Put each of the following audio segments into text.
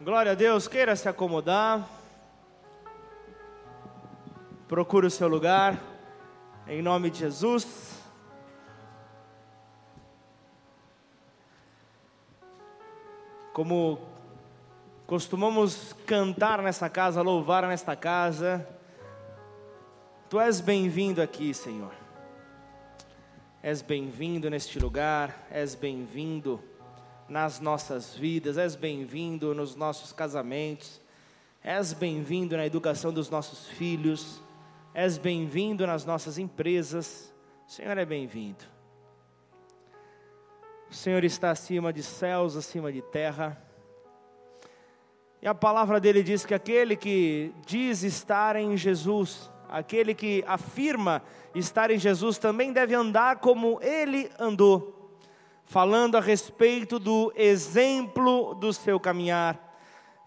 Glória a Deus, queira se acomodar. Procure o seu lugar, em nome de Jesus. Como costumamos cantar nessa casa, louvar nesta casa, Tu és bem-vindo aqui, Senhor. És bem-vindo neste lugar, és bem-vindo nas nossas vidas, és bem-vindo nos nossos casamentos, és bem-vindo na educação dos nossos filhos, és bem-vindo nas nossas empresas. O Senhor é bem-vindo. O Senhor está acima de céus, acima de terra. E a palavra dele diz que aquele que diz estar em Jesus, aquele que afirma estar em Jesus, também deve andar como ele andou falando a respeito do exemplo do seu caminhar,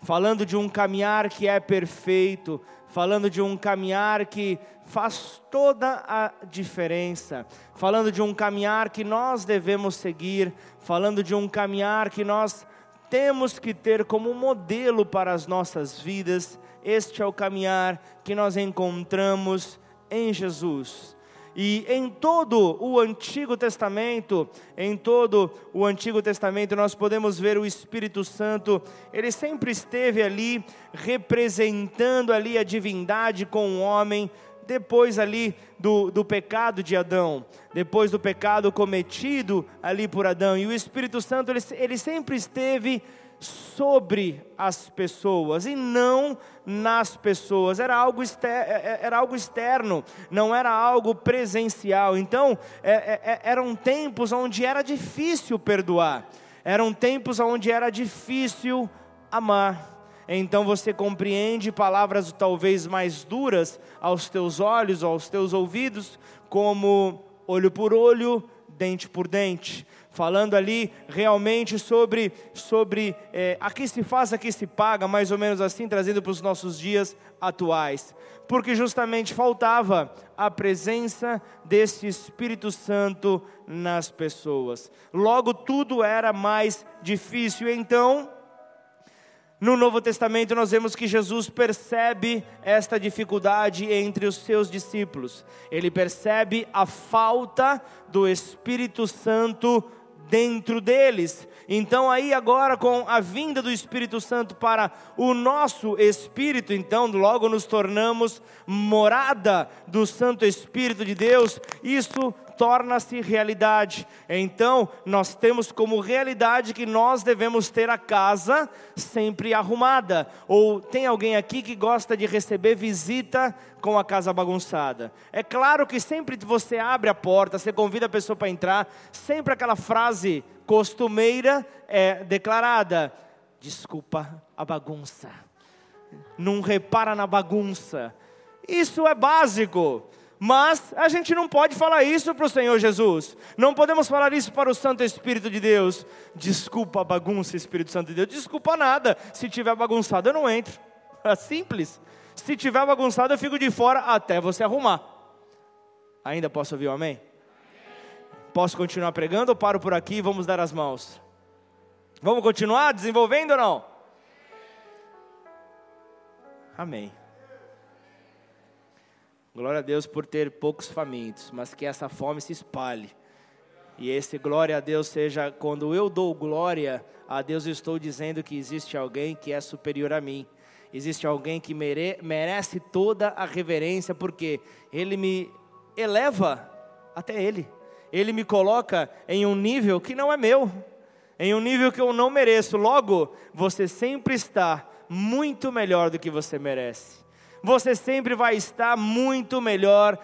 falando de um caminhar que é perfeito, falando de um caminhar que faz toda a diferença, falando de um caminhar que nós devemos seguir, falando de um caminhar que nós temos que ter como modelo para as nossas vidas. Este é o caminhar que nós encontramos em Jesus. E em todo o Antigo Testamento, em todo o Antigo Testamento, nós podemos ver o Espírito Santo, ele sempre esteve ali representando ali a divindade com o homem, depois ali do, do pecado de Adão, depois do pecado cometido ali por Adão. E o Espírito Santo, ele, ele sempre esteve sobre as pessoas e não nas pessoas, era algo, é, é, era algo externo, não era algo presencial. Então, é, é, eram tempos onde era difícil perdoar, eram tempos onde era difícil amar. Então você compreende palavras talvez mais duras aos teus olhos, aos teus ouvidos, como olho por olho, dente por dente falando ali realmente sobre, sobre é, aqui se faz, aqui se paga, mais ou menos assim, trazendo para os nossos dias atuais. Porque justamente faltava a presença desse Espírito Santo nas pessoas. Logo, tudo era mais difícil. Então, no Novo Testamento, nós vemos que Jesus percebe esta dificuldade entre os seus discípulos. Ele percebe a falta do Espírito Santo dentro deles. Então, aí agora, com a vinda do Espírito Santo para o nosso espírito, então, logo nos tornamos morada do Santo Espírito de Deus, isso torna-se realidade. Então, nós temos como realidade que nós devemos ter a casa sempre arrumada. Ou tem alguém aqui que gosta de receber visita com a casa bagunçada? É claro que sempre você abre a porta, você convida a pessoa para entrar, sempre aquela frase costumeira é declarada: desculpa a bagunça. Não repara na bagunça. Isso é básico. Mas a gente não pode falar isso para o Senhor Jesus. Não podemos falar isso para o Santo Espírito de Deus. Desculpa a bagunça, Espírito Santo de Deus. Desculpa nada. Se tiver bagunçado, eu não entro. É simples. Se tiver bagunçado, eu fico de fora até você arrumar. Ainda posso ouvir um amém? Posso continuar pregando ou paro por aqui e vamos dar as mãos? Vamos continuar desenvolvendo ou não? Amém. Glória a Deus por ter poucos famintos, mas que essa fome se espalhe. E esse glória a Deus seja quando eu dou glória a Deus, eu estou dizendo que existe alguém que é superior a mim. Existe alguém que mere, merece toda a reverência, porque Ele me eleva até Ele. Ele me coloca em um nível que não é meu, em um nível que eu não mereço. Logo, você sempre está muito melhor do que você merece você sempre vai estar muito melhor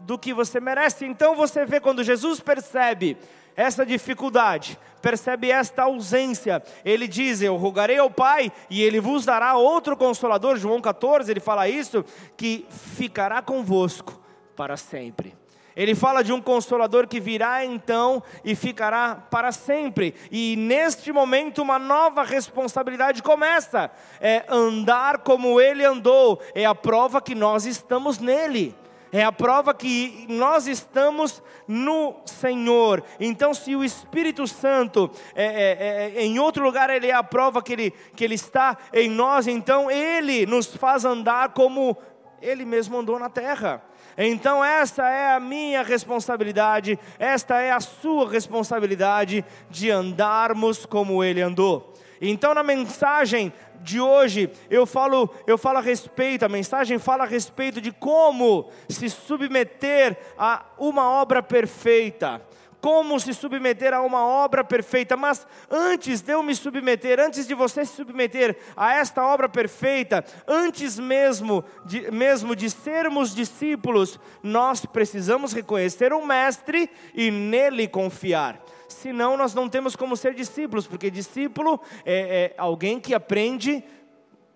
do que você merece. Então você vê quando Jesus percebe essa dificuldade, percebe esta ausência. Ele diz: Eu rogarei ao Pai e ele vos dará outro consolador. João 14, ele fala isso, que ficará convosco para sempre. Ele fala de um consolador que virá então e ficará para sempre. E neste momento uma nova responsabilidade começa. É andar como ele andou. É a prova que nós estamos nele. É a prova que nós estamos no Senhor. Então, se o Espírito Santo, é, é, é, em outro lugar, ele é a prova que ele, que ele está em nós, então ele nos faz andar como ele mesmo andou na terra. Então, essa é a minha responsabilidade, esta é a sua responsabilidade de andarmos como ele andou. Então, na mensagem de hoje, eu falo, eu falo a respeito, a mensagem fala a respeito de como se submeter a uma obra perfeita como se submeter a uma obra perfeita, mas antes de eu me submeter, antes de você se submeter a esta obra perfeita, antes mesmo de, mesmo de sermos discípulos, nós precisamos reconhecer o Mestre e nele confiar. Senão nós não temos como ser discípulos, porque discípulo é, é, alguém que aprende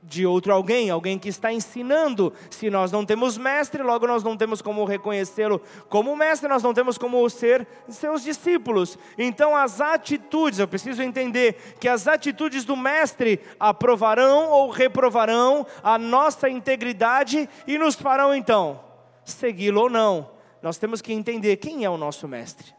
de outro alguém, alguém que está ensinando. Se nós não temos mestre, logo nós não temos como reconhecê-lo como mestre, nós não temos como ser seus discípulos. Então, as atitudes, eu preciso entender que as atitudes do mestre aprovarão ou reprovarão a nossa integridade e nos farão então segui-lo ou não. Nós temos que entender quem é o nosso mestre.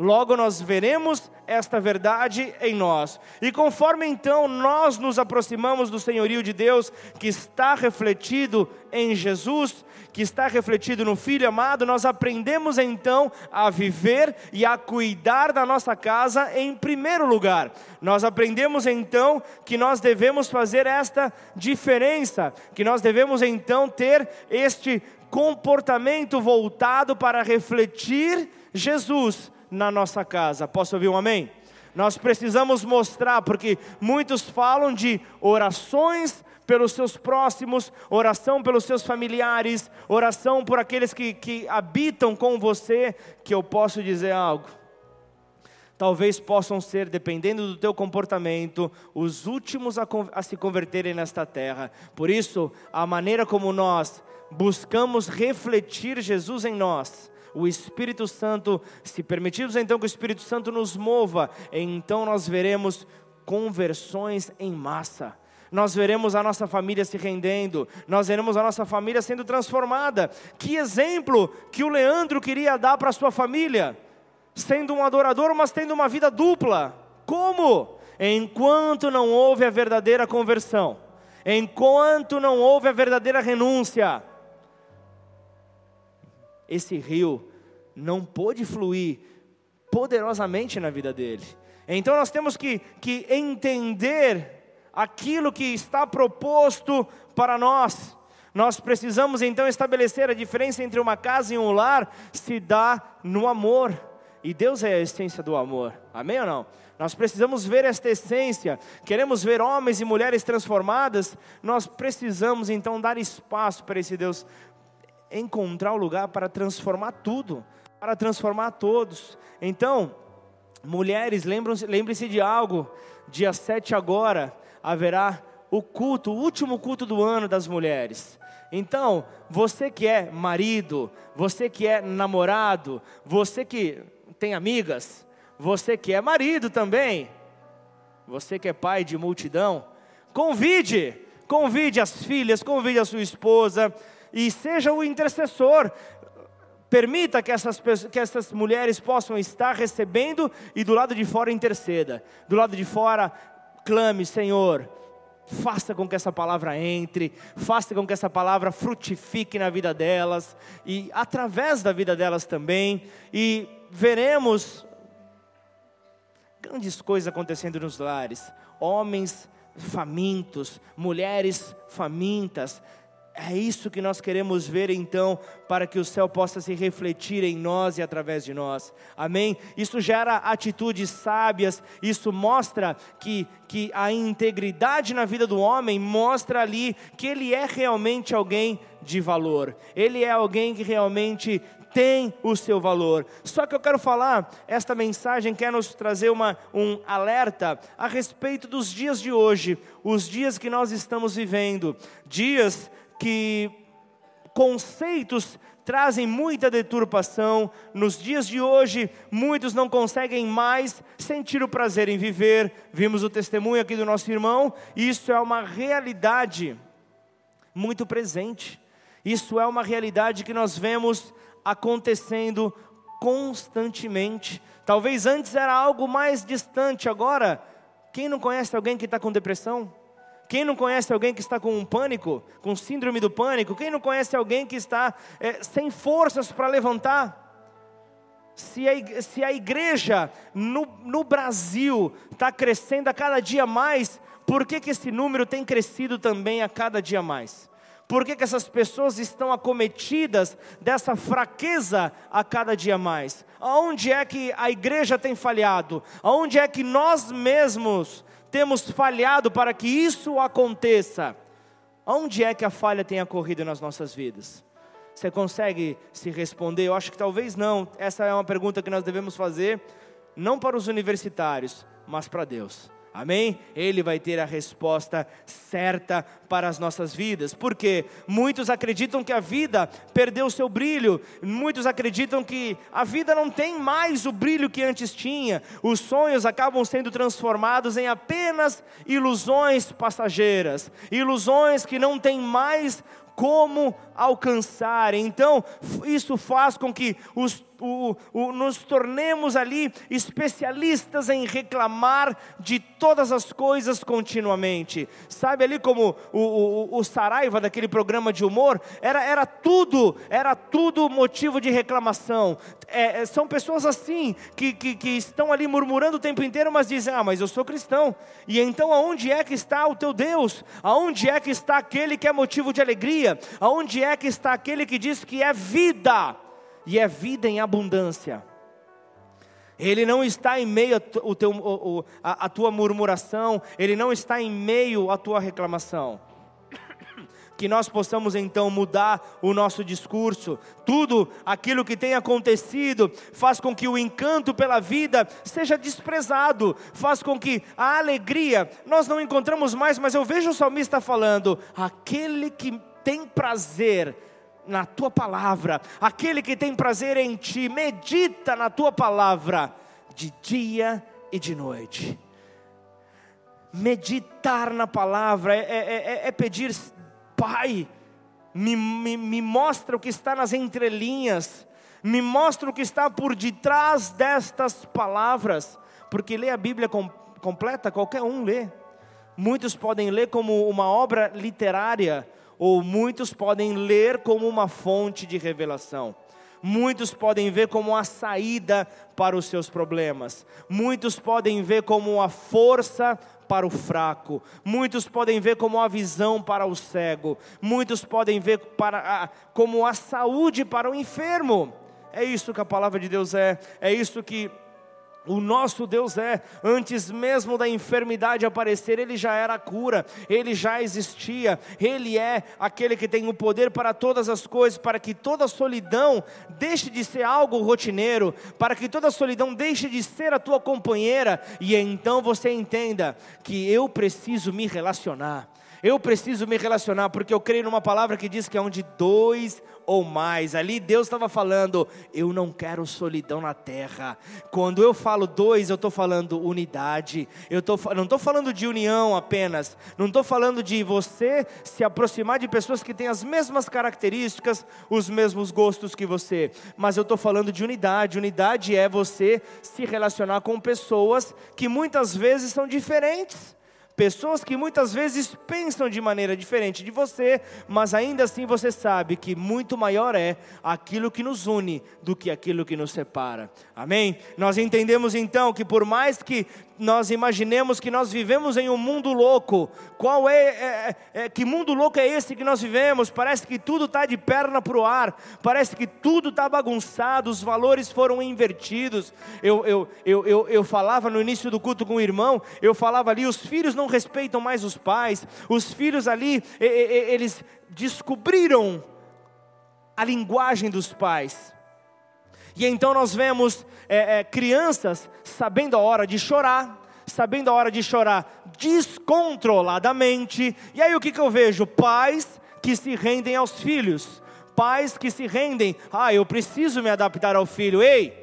Logo nós veremos esta verdade em nós. E conforme então nós nos aproximamos do senhorio de Deus, que está refletido em Jesus, que está refletido no Filho amado, nós aprendemos então a viver e a cuidar da nossa casa em primeiro lugar. Nós aprendemos então que nós devemos fazer esta diferença, que nós devemos então ter este comportamento voltado para refletir Jesus na nossa casa. Posso ouvir um amém? Nós precisamos mostrar, porque muitos falam de orações pelos seus próximos, oração pelos seus familiares, oração por aqueles que, que habitam com você, que eu posso dizer algo. Talvez possam ser, dependendo do teu comportamento, os últimos a, a se converterem nesta terra. Por isso, a maneira como nós buscamos refletir Jesus em nós, o Espírito Santo, se permitirmos então que o Espírito Santo nos mova, então nós veremos conversões em massa. Nós veremos a nossa família se rendendo, nós veremos a nossa família sendo transformada. Que exemplo que o Leandro queria dar para a sua família, sendo um adorador, mas tendo uma vida dupla. Como? Enquanto não houve a verdadeira conversão, enquanto não houve a verdadeira renúncia, esse rio não pôde fluir poderosamente na vida dele. Então nós temos que, que entender aquilo que está proposto para nós. Nós precisamos então estabelecer a diferença entre uma casa e um lar, se dá no amor. E Deus é a essência do amor. Amém ou não? Nós precisamos ver esta essência. Queremos ver homens e mulheres transformadas. Nós precisamos então dar espaço para esse Deus encontrar o lugar para transformar tudo, para transformar todos. Então, mulheres, lembrem-se de algo: dia 7 agora haverá o culto, o último culto do ano das mulheres. Então, você que é marido, você que é namorado, você que tem amigas, você que é marido também, você que é pai de multidão, convide, convide as filhas, convide a sua esposa, e seja o intercessor. Permita que essas, que essas mulheres possam estar recebendo e do lado de fora interceda. Do lado de fora, clame, Senhor, faça com que essa palavra entre, faça com que essa palavra frutifique na vida delas e através da vida delas também, e veremos grandes coisas acontecendo nos lares, homens famintos, mulheres famintas, é isso que nós queremos ver então, para que o céu possa se refletir em nós e através de nós. Amém? Isso gera atitudes sábias, isso mostra que, que a integridade na vida do homem mostra ali que ele é realmente alguém de valor, ele é alguém que realmente tem o seu valor. Só que eu quero falar, esta mensagem quer nos trazer uma, um alerta a respeito dos dias de hoje, os dias que nós estamos vivendo, dias que conceitos trazem muita deturpação. Nos dias de hoje, muitos não conseguem mais sentir o prazer em viver. Vimos o testemunho aqui do nosso irmão, isso é uma realidade muito presente. Isso é uma realidade que nós vemos acontecendo constantemente. Talvez antes era algo mais distante, agora, quem não conhece alguém que está com depressão? Quem não conhece alguém que está com um pânico, com síndrome do pânico? Quem não conhece alguém que está é, sem forças para levantar? Se a, se a igreja no, no Brasil está crescendo a cada dia mais, por que, que esse número tem crescido também a cada dia mais? Por que, que essas pessoas estão acometidas dessa fraqueza a cada dia mais? Aonde é que a igreja tem falhado? Aonde é que nós mesmos temos falhado para que isso aconteça? Onde é que a falha tem ocorrido nas nossas vidas? Você consegue se responder? Eu acho que talvez não. Essa é uma pergunta que nós devemos fazer, não para os universitários, mas para Deus. Amém? Ele vai ter a resposta certa para as nossas vidas, porque muitos acreditam que a vida perdeu seu brilho, muitos acreditam que a vida não tem mais o brilho que antes tinha, os sonhos acabam sendo transformados em apenas ilusões passageiras, ilusões que não têm mais como alcançar. Então, isso faz com que os, o, o, nos tornemos ali especialistas em reclamar de todas as coisas continuamente. Sabe ali como o, o, o Saraiva daquele programa de humor? Era, era tudo, era tudo motivo de reclamação. É, é, são pessoas assim, que, que, que estão ali murmurando o tempo inteiro, mas dizem, ah, mas eu sou cristão. E então aonde é que está o teu Deus? Aonde é que está aquele que é motivo de alegria? Aonde é é que está aquele que diz que é vida, e é vida em abundância. Ele não está em meio a, teu, a, a tua murmuração, ele não está em meio à tua reclamação que nós possamos então mudar o nosso discurso. Tudo aquilo que tem acontecido faz com que o encanto pela vida seja desprezado, faz com que a alegria nós não encontramos mais, mas eu vejo o salmista falando: aquele que tem prazer na tua palavra, aquele que tem prazer em ti, medita na tua palavra de dia e de noite. Meditar na palavra é, é, é, é pedir, Pai, me, me, me mostra o que está nas entrelinhas, me mostra o que está por detrás destas palavras, porque ler a Bíblia com, completa, qualquer um lê. Muitos podem ler como uma obra literária, ou muitos podem ler como uma fonte de revelação. Muitos podem ver como a saída para os seus problemas. Muitos podem ver como a força para o fraco. Muitos podem ver como a visão para o cego. Muitos podem ver para a, como a saúde para o enfermo. É isso que a palavra de Deus é. É isso que o nosso Deus é, antes mesmo da enfermidade aparecer, Ele já era a cura, Ele já existia, Ele é aquele que tem o poder para todas as coisas, para que toda solidão deixe de ser algo rotineiro, para que toda solidão deixe de ser a tua companheira, e então você entenda que eu preciso me relacionar. Eu preciso me relacionar, porque eu creio numa palavra que diz que é onde dois ou mais. Ali Deus estava falando: eu não quero solidão na terra. Quando eu falo dois, eu estou falando unidade. Eu tô, não estou falando de união apenas. Não estou falando de você se aproximar de pessoas que têm as mesmas características, os mesmos gostos que você. Mas eu estou falando de unidade. Unidade é você se relacionar com pessoas que muitas vezes são diferentes. Pessoas que muitas vezes pensam de maneira diferente de você, mas ainda assim você sabe que muito maior é aquilo que nos une do que aquilo que nos separa. Amém? Nós entendemos então que por mais que nós imaginemos que nós vivemos em um mundo louco. Qual é, é, é que mundo louco é esse que nós vivemos? Parece que tudo está de perna para o ar, parece que tudo está bagunçado, os valores foram invertidos. Eu, eu, eu, eu, eu falava no início do culto com o irmão, eu falava ali, os filhos não respeitam mais os pais, os filhos ali, eles descobriram a linguagem dos pais. E então nós vemos é, é, crianças sabendo a hora de chorar, sabendo a hora de chorar descontroladamente. E aí o que, que eu vejo? Pais que se rendem aos filhos, pais que se rendem, ah, eu preciso me adaptar ao filho. Ei,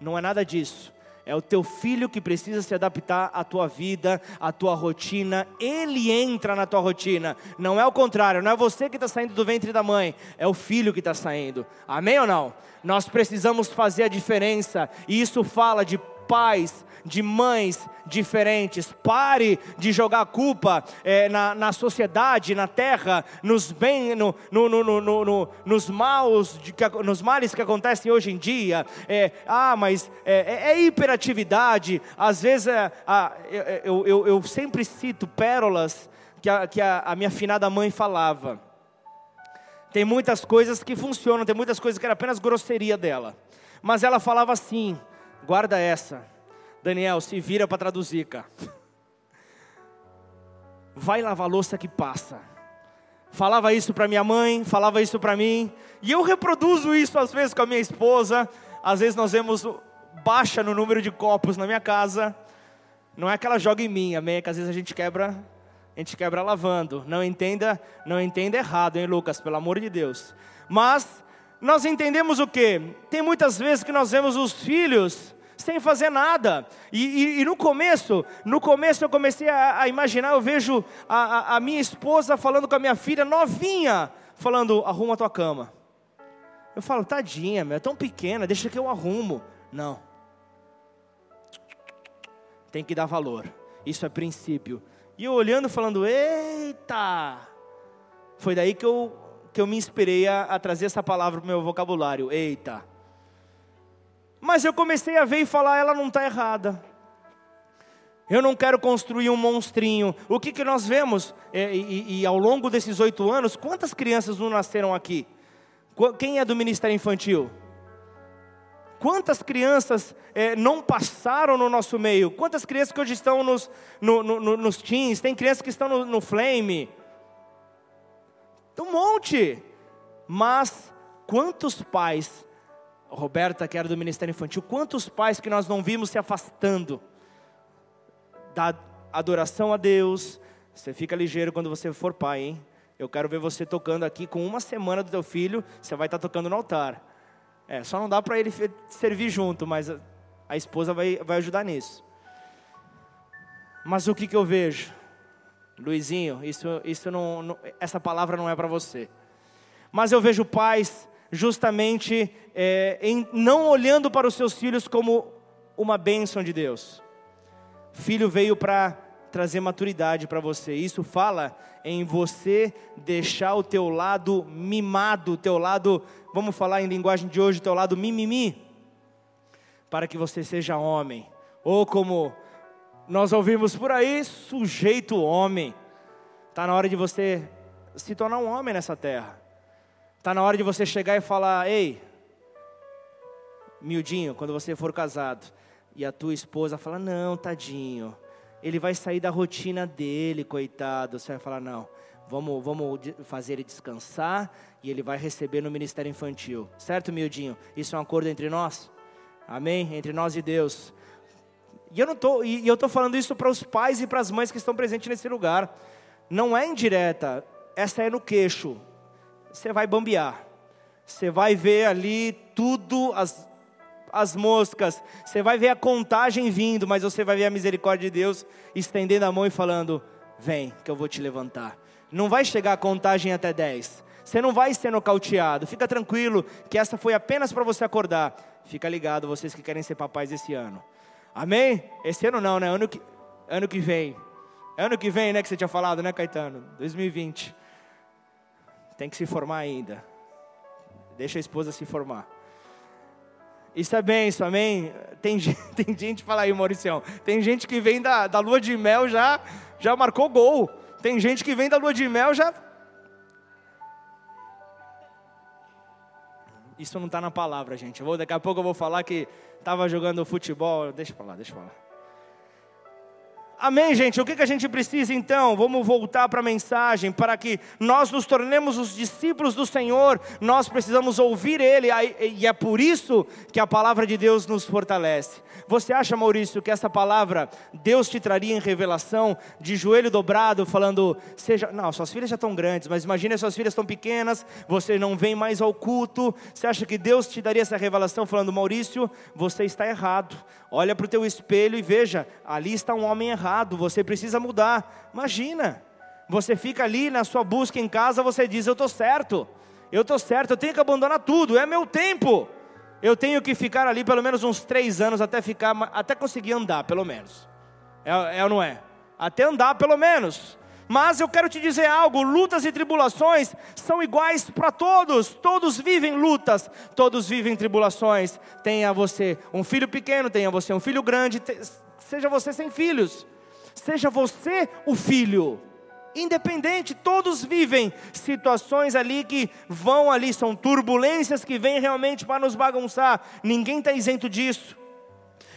não é nada disso. É o teu filho que precisa se adaptar à tua vida, à tua rotina. Ele entra na tua rotina. Não é o contrário, não é você que está saindo do ventre da mãe, é o filho que está saindo. Amém ou não? Nós precisamos fazer a diferença. E isso fala de pais de mães diferentes. Pare de jogar culpa é, na, na sociedade, na terra, nos bem, no, no, no, no nos maus, de, nos males que acontecem hoje em dia. É, ah, mas é, é, é hiperatividade. Às vezes eu, eu, eu, sempre cito pérolas que, a, que a, a minha finada mãe falava. Tem muitas coisas que funcionam, tem muitas coisas que era apenas grosseria dela. Mas ela falava assim: guarda essa Daniel, se vira para traduzir, cara. Vai lavar louça que passa. Falava isso para minha mãe, falava isso para mim, e eu reproduzo isso às vezes com a minha esposa. Às vezes nós vemos baixa no número de copos na minha casa. Não é que ela joga em mim, amém? É que às vezes a gente quebra, a gente quebra lavando. Não entenda, não entenda errado, hein, Lucas, pelo amor de Deus. Mas nós entendemos o que? Tem muitas vezes que nós vemos os filhos sem fazer nada. E, e, e, no começo, no começo eu comecei a, a imaginar, eu vejo a, a, a, minha esposa falando com a minha filha novinha, falando, arruma a tua cama. Eu falo, tadinha, meu, é tão pequena, deixa que eu arrumo. Não. Tem que dar valor. Isso é princípio. E eu olhando, falando, eita! Foi daí que eu, que eu me inspirei a, a trazer essa palavra para o meu vocabulário. Eita! Mas eu comecei a ver e falar, ela não está errada. Eu não quero construir um monstrinho. O que, que nós vemos? É, e, e, ao longo desses oito anos, quantas crianças não nasceram aqui? Quem é do Ministério Infantil? Quantas crianças é, não passaram no nosso meio? Quantas crianças que hoje estão nos, no, no, nos teens? Tem crianças que estão no, no flame? Um monte. Mas quantos pais Roberta, que era do Ministério Infantil, quantos pais que nós não vimos se afastando da adoração a Deus. Você fica ligeiro quando você for pai, hein? Eu quero ver você tocando aqui com uma semana do teu filho, você vai estar tocando no altar. É, só não dá para ele servir junto, mas a, a, esposa vai, vai ajudar nisso. Mas o que, que eu vejo? Luizinho, isso, isso não, não essa palavra não é para você. Mas eu vejo pais justamente é, em não olhando para os seus filhos como uma bênção de Deus. Filho veio para trazer maturidade para você. Isso fala em você deixar o teu lado mimado, o teu lado, vamos falar em linguagem de hoje, o teu lado mimimi, para que você seja homem. Ou como nós ouvimos por aí, sujeito homem. Está na hora de você se tornar um homem nessa terra. Está na hora de você chegar e falar: Ei, miudinho, quando você for casado, e a tua esposa fala: Não, tadinho, ele vai sair da rotina dele, coitado. Você vai falar: Não, vamos, vamos fazer ele descansar e ele vai receber no ministério infantil. Certo, miudinho? Isso é um acordo entre nós? Amém? Entre nós e Deus. E eu não tô, e eu estou falando isso para os pais e para as mães que estão presentes nesse lugar. Não é indireta, essa é no queixo você vai bambear. Você vai ver ali tudo, as, as moscas. Você vai ver a contagem vindo, mas você vai ver a misericórdia de Deus estendendo a mão e falando: Vem, que eu vou te levantar. Não vai chegar a contagem até 10. Você não vai ser nocauteado. Fica tranquilo, que essa foi apenas para você acordar. Fica ligado, vocês que querem ser papais esse ano. Amém? Esse ano não, né? Ano que, ano que vem. Ano que vem, né? Que você tinha falado, né, Caetano? 2020 tem que se formar ainda. Deixa a esposa se formar. Isso é benção, amém? Tem, tem gente, fala aí, Mauricião. Tem gente que vem da, da lua de mel já, já marcou gol. Tem gente que vem da lua de mel já. Isso não está na palavra, gente. Eu vou, daqui a pouco eu vou falar que estava jogando futebol. Deixa para lá, deixa para lá. Amém, gente? O que, que a gente precisa então? Vamos voltar para a mensagem. Para que nós nos tornemos os discípulos do Senhor, nós precisamos ouvir Ele, e é por isso que a palavra de Deus nos fortalece. Você acha, Maurício, que essa palavra Deus te traria em revelação, de joelho dobrado, falando, seja. Não, suas filhas já estão grandes, mas imagine suas filhas estão pequenas, você não vem mais ao culto. Você acha que Deus te daria essa revelação, falando, Maurício, você está errado. Olha para o teu espelho e veja, ali está um homem errado errado, você precisa mudar. Imagina, você fica ali na sua busca em casa, você diz: Eu estou certo, eu estou certo, eu tenho que abandonar tudo, é meu tempo. Eu tenho que ficar ali pelo menos uns três anos até ficar, até conseguir andar, pelo menos. É, é ou não é? Até andar, pelo menos. Mas eu quero te dizer algo: lutas e tribulações são iguais para todos, todos vivem lutas, todos vivem tribulações. Tenha você um filho pequeno, tenha você um filho grande, seja você sem filhos seja você o filho. Independente, todos vivem situações ali que vão ali, são turbulências que vêm realmente para nos bagunçar, ninguém está isento disso.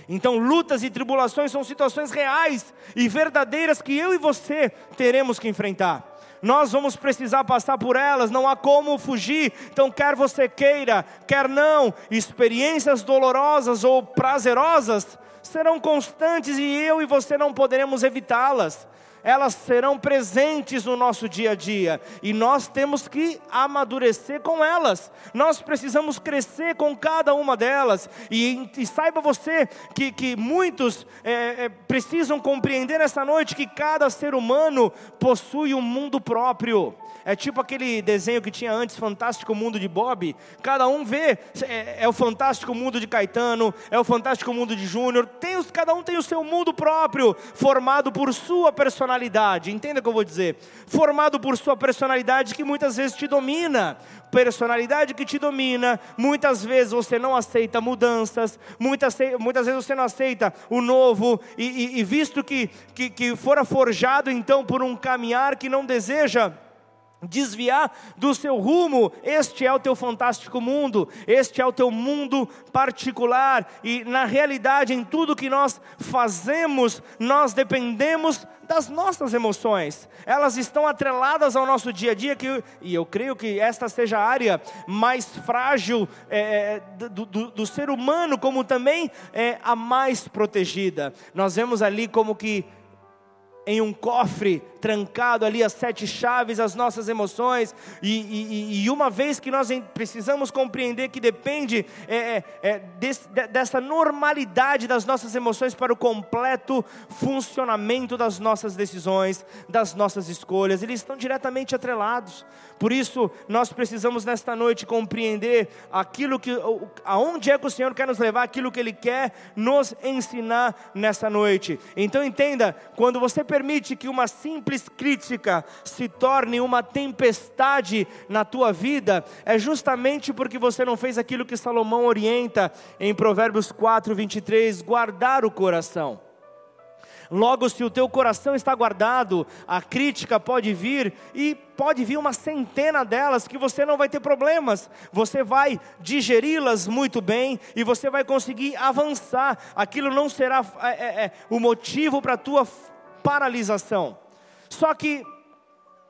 Então, lutas e tribulações são situações reais e verdadeiras que eu e você teremos que enfrentar. Nós vamos precisar passar por elas, não há como fugir. Então, quer você queira, quer não, experiências dolorosas ou prazerosas serão constantes e eu e você não poderemos evitá-las. Elas serão presentes no nosso dia a dia e nós temos que amadurecer com elas. Nós precisamos crescer com cada uma delas. E, e saiba você que, que muitos é, é, precisam compreender nessa noite que cada ser humano possui um mundo próprio. É tipo aquele desenho que tinha antes, Fantástico Mundo de Bob. Cada um vê, é, é o Fantástico Mundo de Caetano, é o Fantástico Mundo de Júnior. Cada um tem o seu mundo próprio, formado por sua personalidade. Entenda o que eu vou dizer? Formado por sua personalidade que muitas vezes te domina. Personalidade que te domina, muitas vezes você não aceita mudanças, muitas, muitas vezes você não aceita o novo, e, e, e visto que, que, que fora forjado então por um caminhar que não deseja desviar do seu rumo. Este é o teu fantástico mundo, este é o teu mundo particular, e na realidade, em tudo que nós fazemos, nós dependemos das nossas emoções, elas estão atreladas ao nosso dia a dia, que, e eu creio que esta seja a área mais frágil é, é do, do, do, ser humano, como também é, a mais protegida. Nós vemos ali como que em um cofre trancado ali as sete chaves, as nossas emoções, e, e, e uma vez que nós precisamos compreender que depende é, é, é dessa normalidade das nossas emoções para o completo funcionamento das nossas decisões, das nossas escolhas, eles estão diretamente atrelados. Por isso, nós precisamos nesta noite compreender aquilo que, aonde é que o Senhor quer nos levar, aquilo que Ele quer nos ensinar nessa noite. Então entenda, quando você permite que uma simples crítica se torne uma tempestade na tua vida, é justamente porque você não fez aquilo que Salomão orienta em Provérbios 4, 23, guardar o coração. Logo, se o teu coração está guardado, a crítica pode vir e pode vir uma centena delas que você não vai ter problemas. Você vai digeri-las muito bem e você vai conseguir avançar. Aquilo não será é, é, é o motivo para a tua paralisação. Só que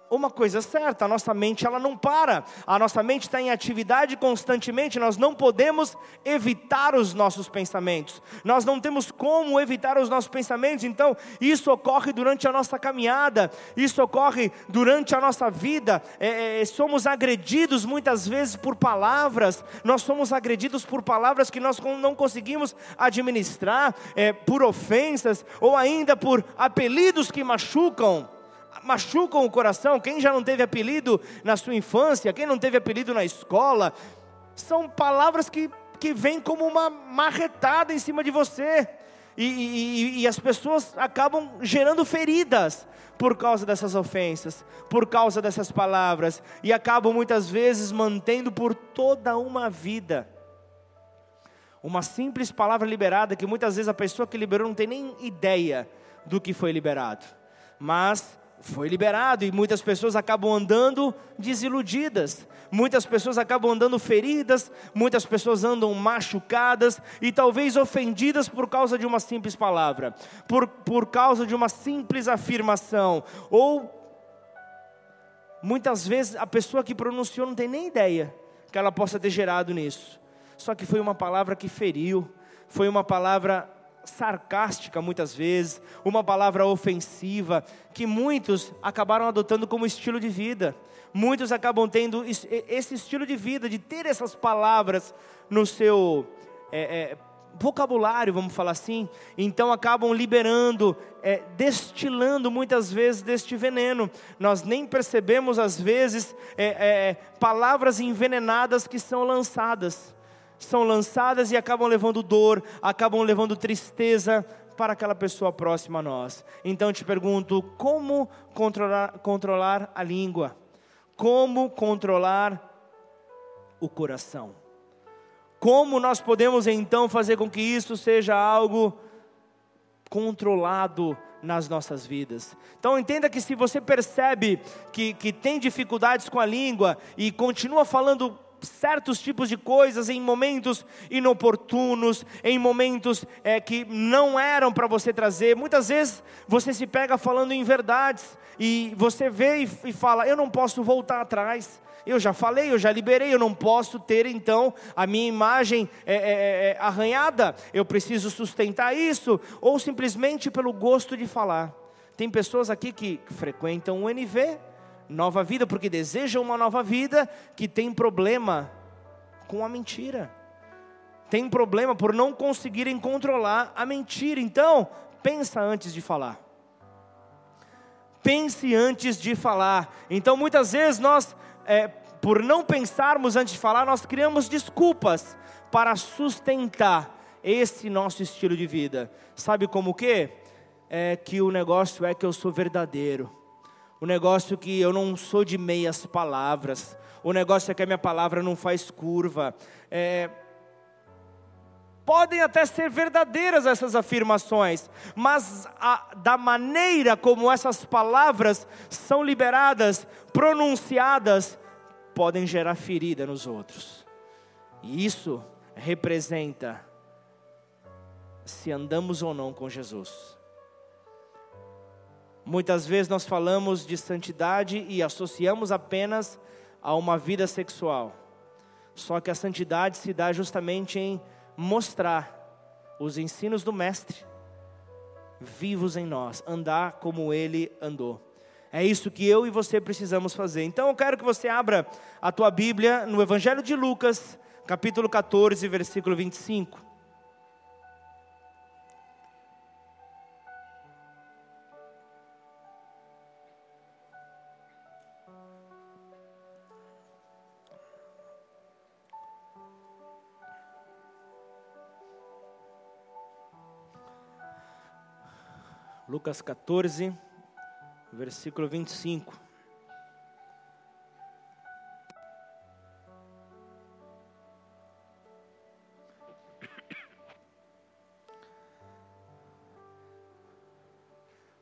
uma coisa é certa, a nossa mente ela não para, a nossa mente está em atividade constantemente, nós não podemos evitar os nossos pensamentos, nós não temos como evitar os nossos pensamentos, então isso ocorre durante a nossa caminhada, isso ocorre durante a nossa vida, é, é, somos agredidos muitas vezes por palavras, nós somos agredidos por palavras que nós não conseguimos administrar, é, por ofensas, ou ainda por apelidos que machucam, machucam o coração. Quem já não teve apelido na sua infância, quem não teve apelido na escola, são palavras que, que vêm como uma marretada em cima de você. E, e, e, as pessoas acabam gerando feridas por causa dessas ofensas, por causa dessas palavras, e acabam muitas vezes mantendo por toda uma vida. Uma simples palavra liberada que muitas vezes a pessoa que liberou não tem nem ideia do que foi liberado, mas foi liberado e muitas pessoas acabam andando desiludidas, muitas pessoas acabam andando feridas, muitas pessoas andam machucadas e talvez ofendidas por causa de uma simples palavra, por, por causa de uma simples afirmação, ou muitas vezes a pessoa que pronunciou não tem nem ideia que ela possa ter gerado nisso, só que foi uma palavra que feriu, foi uma palavra sarcástica muitas vezes, uma palavra ofensiva, que muitos acabaram adotando como estilo de vida. Muitos acabam tendo esse estilo de vida, de ter essas palavras no seu é, é, vocabulário, vamos falar assim. Então acabam liberando, é, destilando muitas vezes deste veneno. Nós nem percebemos, às vezes, é, é, palavras envenenadas que são lançadas são lançadas e acabam levando dor, acabam levando tristeza para aquela pessoa próxima a nós. Então te pergunto: como controlar, controlar a língua? Como controlar o coração? Como nós podemos então fazer com que isso seja algo controlado nas nossas vidas. Então entenda que se você percebe que, que tem dificuldades com a língua e continua falando certos tipos de coisas em momentos inoportunos, em momentos é, que não eram para você trazer. Muitas vezes você se pega falando em verdades e você vê e, e fala: Eu não posso voltar atrás. Eu já falei, eu já liberei, eu não posso ter então a minha imagem é, é, é, é arranhada, eu preciso sustentar isso, ou simplesmente pelo gosto de falar. Tem pessoas aqui que frequentam o NV, nova vida, porque desejam uma nova vida que tem problema com a mentira. Tem problema por não conseguirem controlar a mentira. Então, pensa antes de falar. Pense antes de falar. Então, muitas vezes nós, é, por não pensarmos antes de falar, nós criamos desculpas para sustentar esse nosso estilo de vida. Sabe como que? É que o negócio é que eu sou verdadeiro o negócio que eu não sou de meias palavras. O negócio é que a minha palavra não faz curva. É, podem até ser verdadeiras essas afirmações, mas a, da maneira como essas palavras são liberadas, pronunciadas, podem gerar ferida nos outros. E isso representa se andamos ou não com Jesus. Muitas vezes nós falamos de santidade e associamos apenas a uma vida sexual. Só que a santidade se dá justamente em mostrar os ensinos do Mestre vivos em nós, andar como ele andou. É isso que eu e você precisamos fazer. Então eu quero que você abra a tua Bíblia no Evangelho de Lucas, capítulo 14, versículo 25. Lucas 14, versículo 25.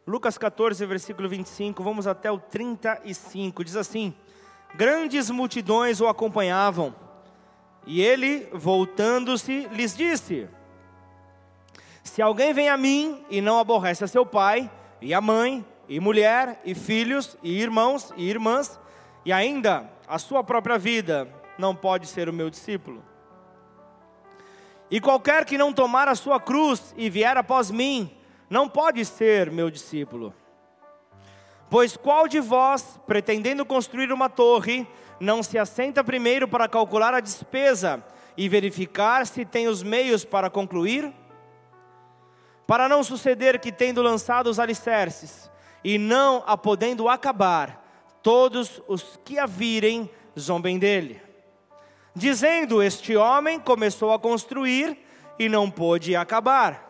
Lucas 14, versículo 25, vamos até o 35, diz assim: Grandes multidões o acompanhavam, e ele, voltando-se, lhes disse: se alguém vem a mim e não aborrece a seu pai, e a mãe, e mulher, e filhos, e irmãos, e irmãs, e ainda a sua própria vida, não pode ser o meu discípulo. E qualquer que não tomar a sua cruz e vier após mim, não pode ser meu discípulo. Pois qual de vós, pretendendo construir uma torre, não se assenta primeiro para calcular a despesa e verificar se tem os meios para concluir? Para não suceder que, tendo lançado os alicerces e não a podendo acabar, todos os que a virem zombem dele. Dizendo: Este homem começou a construir e não pôde acabar.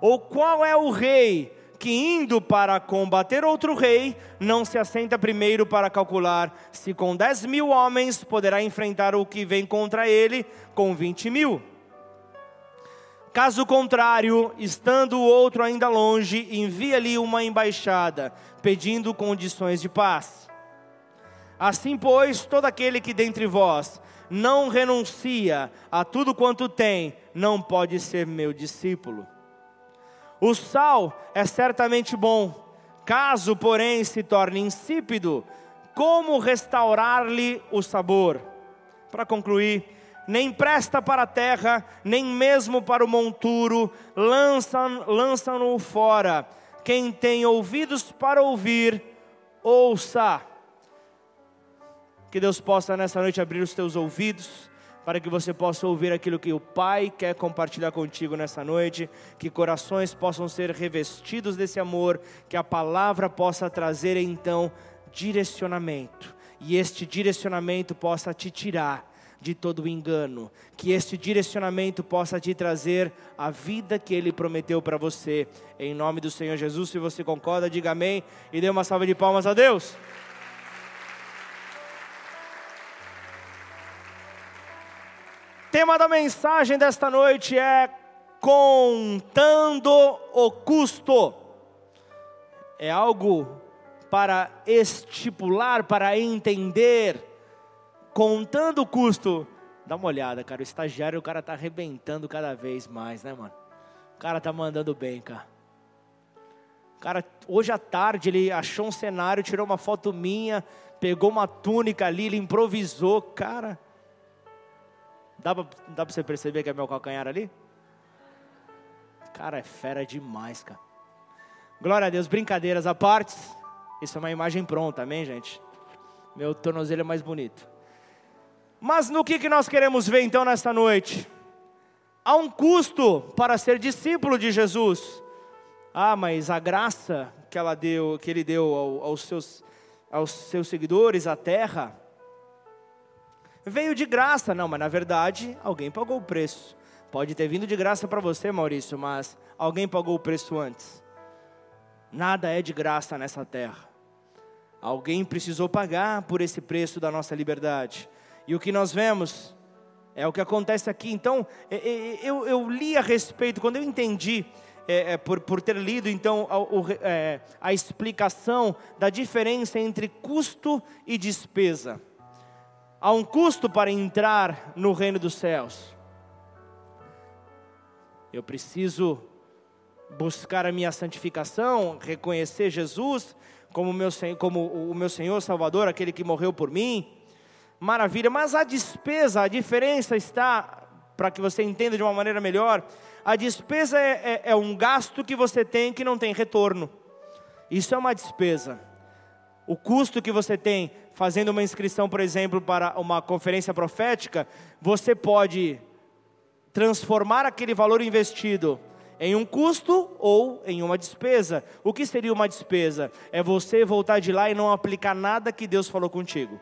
Ou qual é o rei que, indo para combater outro rei, não se assenta primeiro para calcular se com dez mil homens poderá enfrentar o que vem contra ele com vinte mil? Caso contrário, estando o outro ainda longe, envia-lhe uma embaixada, pedindo condições de paz. Assim, pois, todo aquele que dentre vós não renuncia a tudo quanto tem, não pode ser meu discípulo. O sal é certamente bom, caso, porém, se torne insípido, como restaurar-lhe o sabor? Para concluir, nem presta para a terra, nem mesmo para o monturo, lança-no lança fora. Quem tem ouvidos para ouvir, ouça. Que Deus possa nessa noite abrir os teus ouvidos, para que você possa ouvir aquilo que o Pai quer compartilhar contigo nessa noite, que corações possam ser revestidos desse amor, que a palavra possa trazer então direcionamento, e este direcionamento possa te tirar de todo engano, que este direcionamento possa te trazer a vida que Ele prometeu para você, em nome do Senhor Jesus. Se você concorda, diga amém e dê uma salva de palmas a Deus. Tema da mensagem desta noite é contando o custo. É algo para estipular, para entender contando o custo. Dá uma olhada, cara. O estagiário, o cara tá arrebentando cada vez mais, né, mano? O cara tá mandando bem, cara. Cara, hoje à tarde, ele achou um cenário, tirou uma foto minha, pegou uma túnica ali, ele improvisou, cara. Dá pra, dá pra você perceber que é meu calcanhar ali? Cara, é fera demais, cara. Glória a Deus, brincadeiras à parte. Isso é uma imagem pronta, amém, gente? Meu tornozelo é mais bonito. Mas no que, que nós queremos ver então nesta noite? Há um custo para ser discípulo de Jesus. Ah, mas a graça que, ela deu, que ele deu ao, aos, seus, aos seus seguidores, a terra, veio de graça. Não, mas na verdade, alguém pagou o preço. Pode ter vindo de graça para você, Maurício, mas alguém pagou o preço antes. Nada é de graça nessa terra. Alguém precisou pagar por esse preço da nossa liberdade. E o que nós vemos é o que acontece aqui. Então, é, é, eu, eu li a respeito, quando eu entendi, é, é, por, por ter lido então a, o, é, a explicação da diferença entre custo e despesa. Há um custo para entrar no reino dos céus. Eu preciso buscar a minha santificação, reconhecer Jesus como, meu, como o meu Senhor Salvador, aquele que morreu por mim maravilha, mas a despesa, a diferença está, para que você entenda de uma maneira melhor, a despesa é, é, é, um gasto que você tem que não tem retorno. Isso é uma despesa. O custo que você tem fazendo uma inscrição, por exemplo, para uma conferência profética, você pode transformar aquele valor investido em um custo ou em uma despesa. O que seria uma despesa? É você voltar de lá e não aplicar nada que Deus falou contigo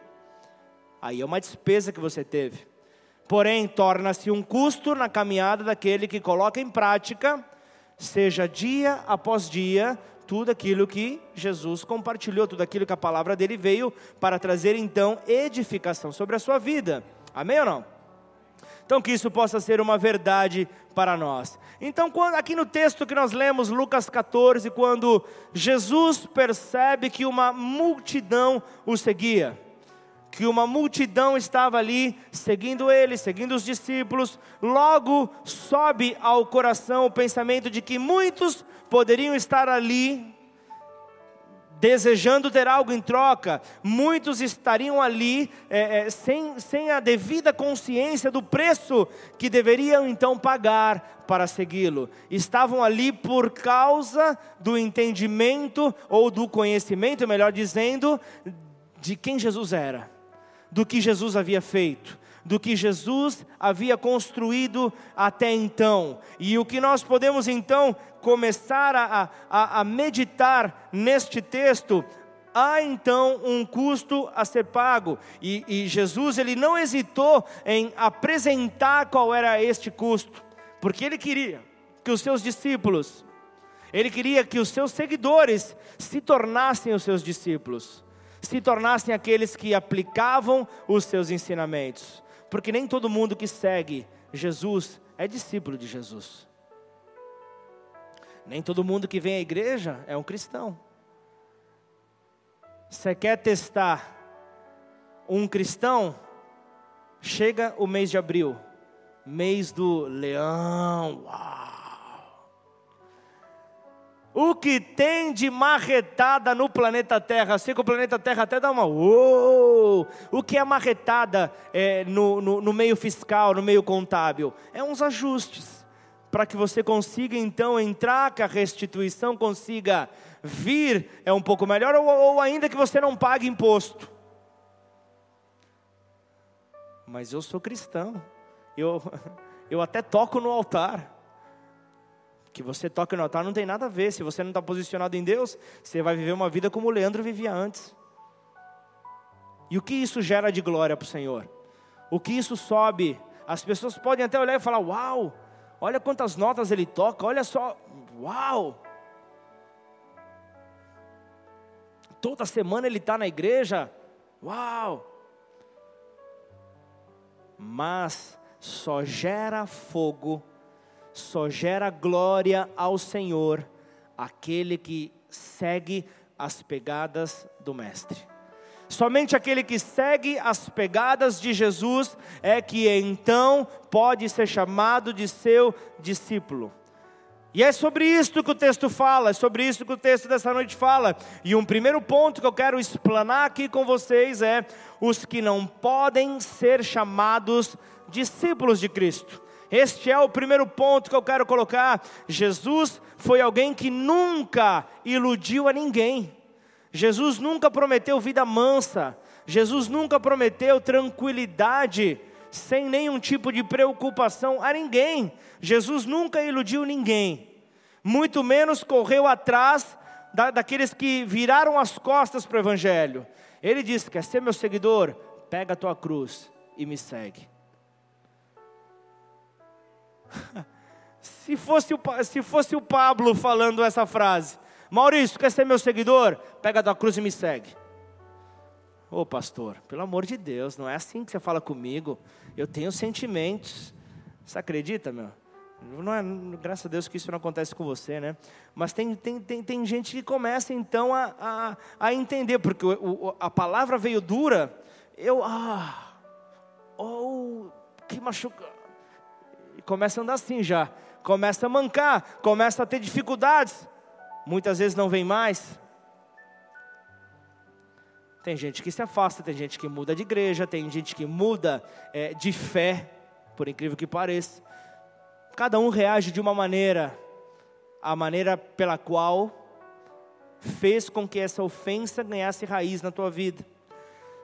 aí é uma despesa que você teve. Porém, torna-se um custo na caminhada daquele que coloca em prática, seja dia após dia, tudo aquilo que Jesus compartilhou, tudo aquilo que a palavra dele veio para trazer então edificação sobre a sua vida. Amém ou não? Então que isso possa ser uma verdade para nós. Então, quando, aqui no texto que nós lemos, Lucas 14, quando Jesus percebe que uma multidão o seguia, que uma multidão estava ali seguindo ele, seguindo os discípulos, logo sobe ao coração o pensamento de que muitos poderiam estar ali desejando ter algo em troca, muitos estariam ali é, é, sem, sem a devida consciência do preço que deveriam então pagar para segui-lo. Estavam ali por causa do entendimento ou do conhecimento, melhor dizendo, de quem Jesus era do que Jesus havia feito, do que Jesus havia construído até então. E o que nós podemos então começar a, a, a meditar neste texto há então um custo a ser pago. E, e, Jesus ele não hesitou em apresentar qual era este custo, porque ele queria que os seus discípulos, ele queria que os seus seguidores se tornassem os seus discípulos se tornassem aqueles que aplicavam os seus ensinamentos. Porque nem todo mundo que segue Jesus é discípulo de Jesus. Nem todo mundo que vem à igreja é um cristão. Você quer testar um cristão? Chega o mês de abril, mês do leão. Uau! O que tem de marretada no planeta Terra? Sei que o planeta Terra até dá uma. Uou! O que é marretada é, no, no, no meio fiscal, no meio contábil? É uns ajustes. Para que você consiga então entrar, que a restituição consiga vir, é um pouco melhor, ou, ou ainda que você não pague imposto. Mas eu sou cristão, eu, eu até toco no altar que você toca no altar não tem nada a ver. Se você não está posicionado em Deus, você vai viver uma vida como o Leandro vivia antes. E o que isso gera de glória para o Senhor? O que isso sobe? As pessoas podem até olhar e falar: Uau, olha quantas notas ele toca, olha só, uau. Toda semana ele está na igreja, uau. Mas só gera fogo só gera glória ao Senhor aquele que segue as pegadas do Mestre. Somente aquele que segue as pegadas de Jesus é que então pode ser chamado de seu discípulo. E é sobre isso que o texto fala, é sobre isso que o texto dessa noite fala. E um primeiro ponto que eu quero explanar aqui com vocês é: os que não podem ser chamados discípulos de Cristo. Este é o primeiro ponto que eu quero colocar. Jesus foi alguém que nunca iludiu a ninguém. Jesus nunca prometeu vida mansa. Jesus nunca prometeu tranquilidade sem nenhum tipo de preocupação a ninguém. Jesus nunca iludiu ninguém. Muito menos correu atrás da, daqueles que viraram as costas para o Evangelho. Ele disse: Quer ser meu seguidor? Pega a tua cruz e me segue. se, fosse o, se fosse o Pablo falando essa frase, Maurício, quer ser meu seguidor? Pega a tua cruz e me segue. Ô oh, pastor, pelo amor de Deus, não é assim que você fala comigo. Eu tenho sentimentos. Você acredita, meu? Não é, graças a Deus que isso não acontece com você, né? Mas tem, tem, tem, tem gente que começa então a, a, a entender, porque o, o, a palavra veio dura, eu, ah, oh, que machuca, começa a andar assim já, começa a mancar, começa a ter dificuldades, muitas vezes não vem mais. Tem gente que se afasta, tem gente que muda de igreja, tem gente que muda é, de fé, por incrível que pareça. Cada um reage de uma maneira, a maneira pela qual fez com que essa ofensa ganhasse raiz na tua vida.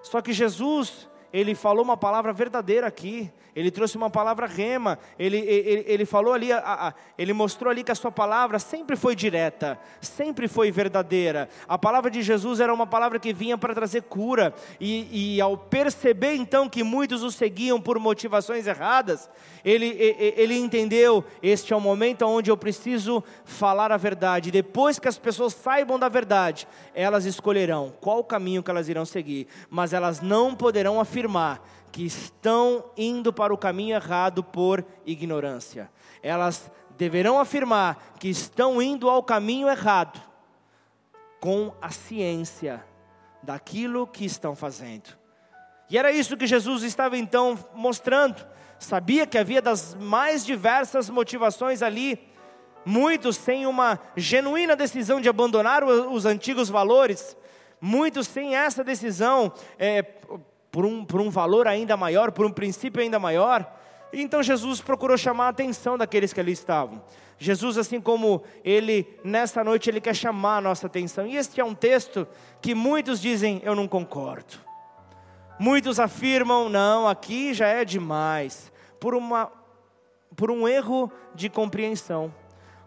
Só que Jesus, ele falou uma palavra verdadeira aqui, ele trouxe uma palavra rema, ele, ele, ele falou ali, a, a, ele mostrou ali que a sua palavra sempre foi direta, sempre foi verdadeira. A palavra de Jesus era uma palavra que vinha para trazer cura, e, e ao perceber então que muitos o seguiam por motivações erradas, ele, ele entendeu: este é o momento onde eu preciso falar a verdade. Depois que as pessoas saibam da verdade, elas escolherão qual caminho que elas irão seguir, mas elas não poderão afirmar que estão indo para o caminho errado por ignorância. Elas deverão afirmar que estão indo ao caminho errado com a ciência daquilo que estão fazendo. E era isso que Jesus estava então mostrando. Sabia que havia das mais diversas motivações ali, muitos sem uma genuína decisão de abandonar os antigos valores, muitos sem essa decisão é, por um, por um valor ainda maior, por um princípio ainda maior. Então Jesus procurou chamar a atenção daqueles que ali estavam. Jesus, assim como ele, nessa noite, ele quer chamar a nossa atenção. E este é um texto que muitos dizem, eu não concordo. Muitos afirmam, não, aqui já é demais. Por, uma, por um erro de compreensão.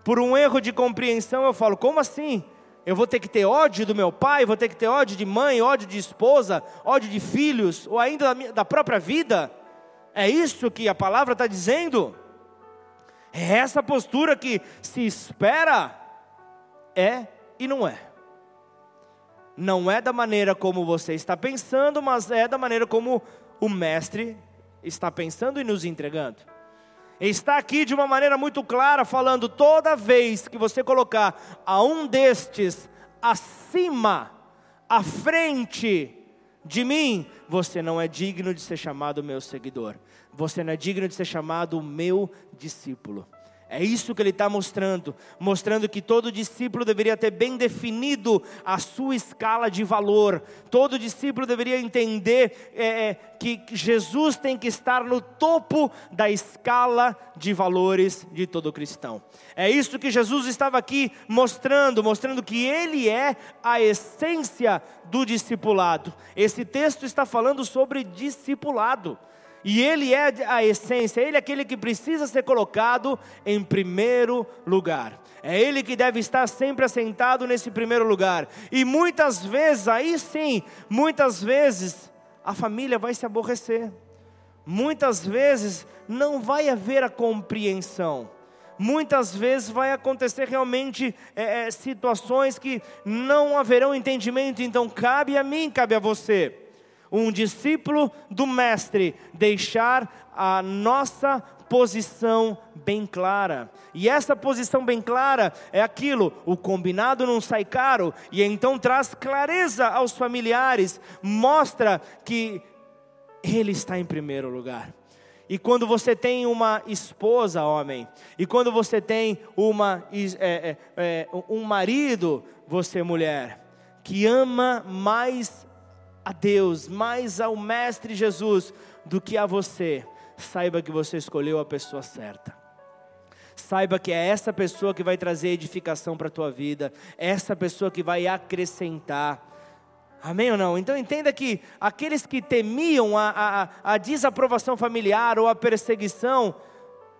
Por um erro de compreensão, eu falo, como assim? Eu vou ter que ter ódio do meu pai, vou ter que ter ódio de mãe, ódio de esposa, ódio de filhos, ou ainda da, minha, da própria vida? É isso que a palavra está dizendo? É essa postura que se espera? É e não é. Não é da maneira como você está pensando, mas é da maneira como o Mestre está pensando e nos entregando. Está aqui de uma maneira muito clara, falando: toda vez que você colocar a um destes acima, à frente de mim, você não é digno de ser chamado meu seguidor, você não é digno de ser chamado meu discípulo. É isso que ele está mostrando, mostrando que todo discípulo deveria ter bem definido a sua escala de valor. Todo discípulo deveria entender é, é, que Jesus tem que estar no topo da escala de valores de todo cristão. É isso que Jesus estava aqui mostrando, mostrando que ele é a essência do discipulado. Esse texto está falando sobre discipulado. E Ele é a essência, Ele é aquele que precisa ser colocado em primeiro lugar. É Ele que deve estar sempre assentado nesse primeiro lugar. E muitas vezes, aí sim, muitas vezes, a família vai se aborrecer. Muitas vezes não vai haver a compreensão. Muitas vezes vai acontecer realmente é, é, situações que não haverão entendimento. Então cabe a mim, cabe a você um discípulo do Mestre, deixar a nossa posição bem clara. E essa posição bem clara é aquilo: o combinado não sai caro, e então traz clareza aos familiares, mostra que ele está em primeiro lugar. E quando você tem uma esposa, homem, e quando você tem uma, é, é, é, um marido, você mulher, que ama mais a Deus, mais ao Mestre Jesus do que a você, saiba que você escolheu a pessoa certa. Saiba que é essa pessoa que vai trazer edificação para a tua vida, é essa pessoa que vai acrescentar. Amém ou não? Então entenda que aqueles que temiam a, a, a desaprovação familiar ou a perseguição,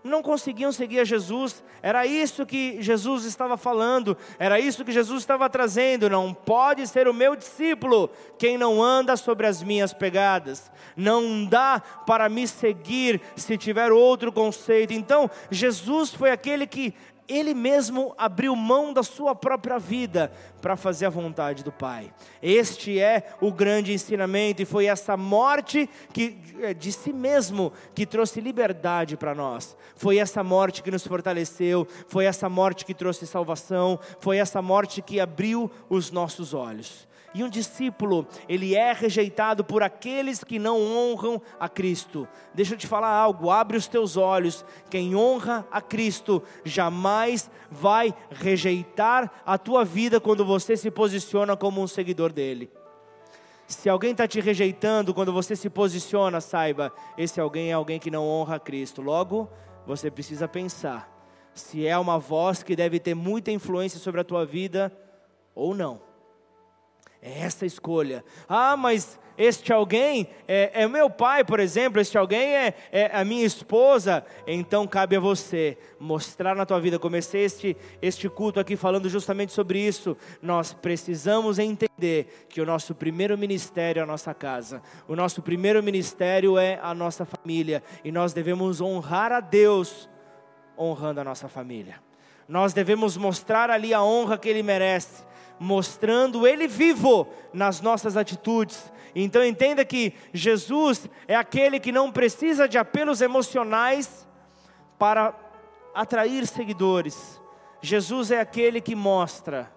não conseguiam seguir a Jesus. Era isso que Jesus estava falando, era isso que Jesus estava trazendo. Não pode ser o meu discípulo quem não anda sobre as minhas pegadas. Não dá para me seguir se tiver outro conceito. Então, Jesus foi aquele que ele mesmo abriu mão da sua própria vida para fazer a vontade do Pai. Este é o grande ensinamento e foi essa morte que é, de si mesmo que trouxe liberdade para nós. Foi essa morte que nos fortaleceu, foi essa morte que trouxe salvação, foi essa morte que abriu os nossos olhos. E um discípulo, ele é rejeitado por aqueles que não honram a Cristo. Deixa eu te falar algo, abre os teus olhos. Quem honra a Cristo jamais vai rejeitar a tua vida quando você se posiciona como um seguidor dele. Se alguém está te rejeitando quando você se posiciona, saiba, esse alguém é alguém que não honra a Cristo. Logo, você precisa pensar se é uma voz que deve ter muita influência sobre a tua vida ou não. É essa escolha. Ah, mas este alguém é, é meu pai, por exemplo, este alguém é, é, a minha esposa, então cabe a você mostrar na tua vida. Comecei este, este culto aqui falando justamente sobre isso. Nós precisamos entender que o nosso primeiro ministério é a nossa casa, o nosso primeiro ministério é a nossa família, e nós devemos honrar a Deus honrando a nossa família. Nós devemos mostrar ali a honra que Ele merece mostrando Ele vivo nas nossas atitudes. Então entenda que Jesus é aquele que não precisa de apelos emocionais para atrair seguidores. Jesus é aquele que mostra: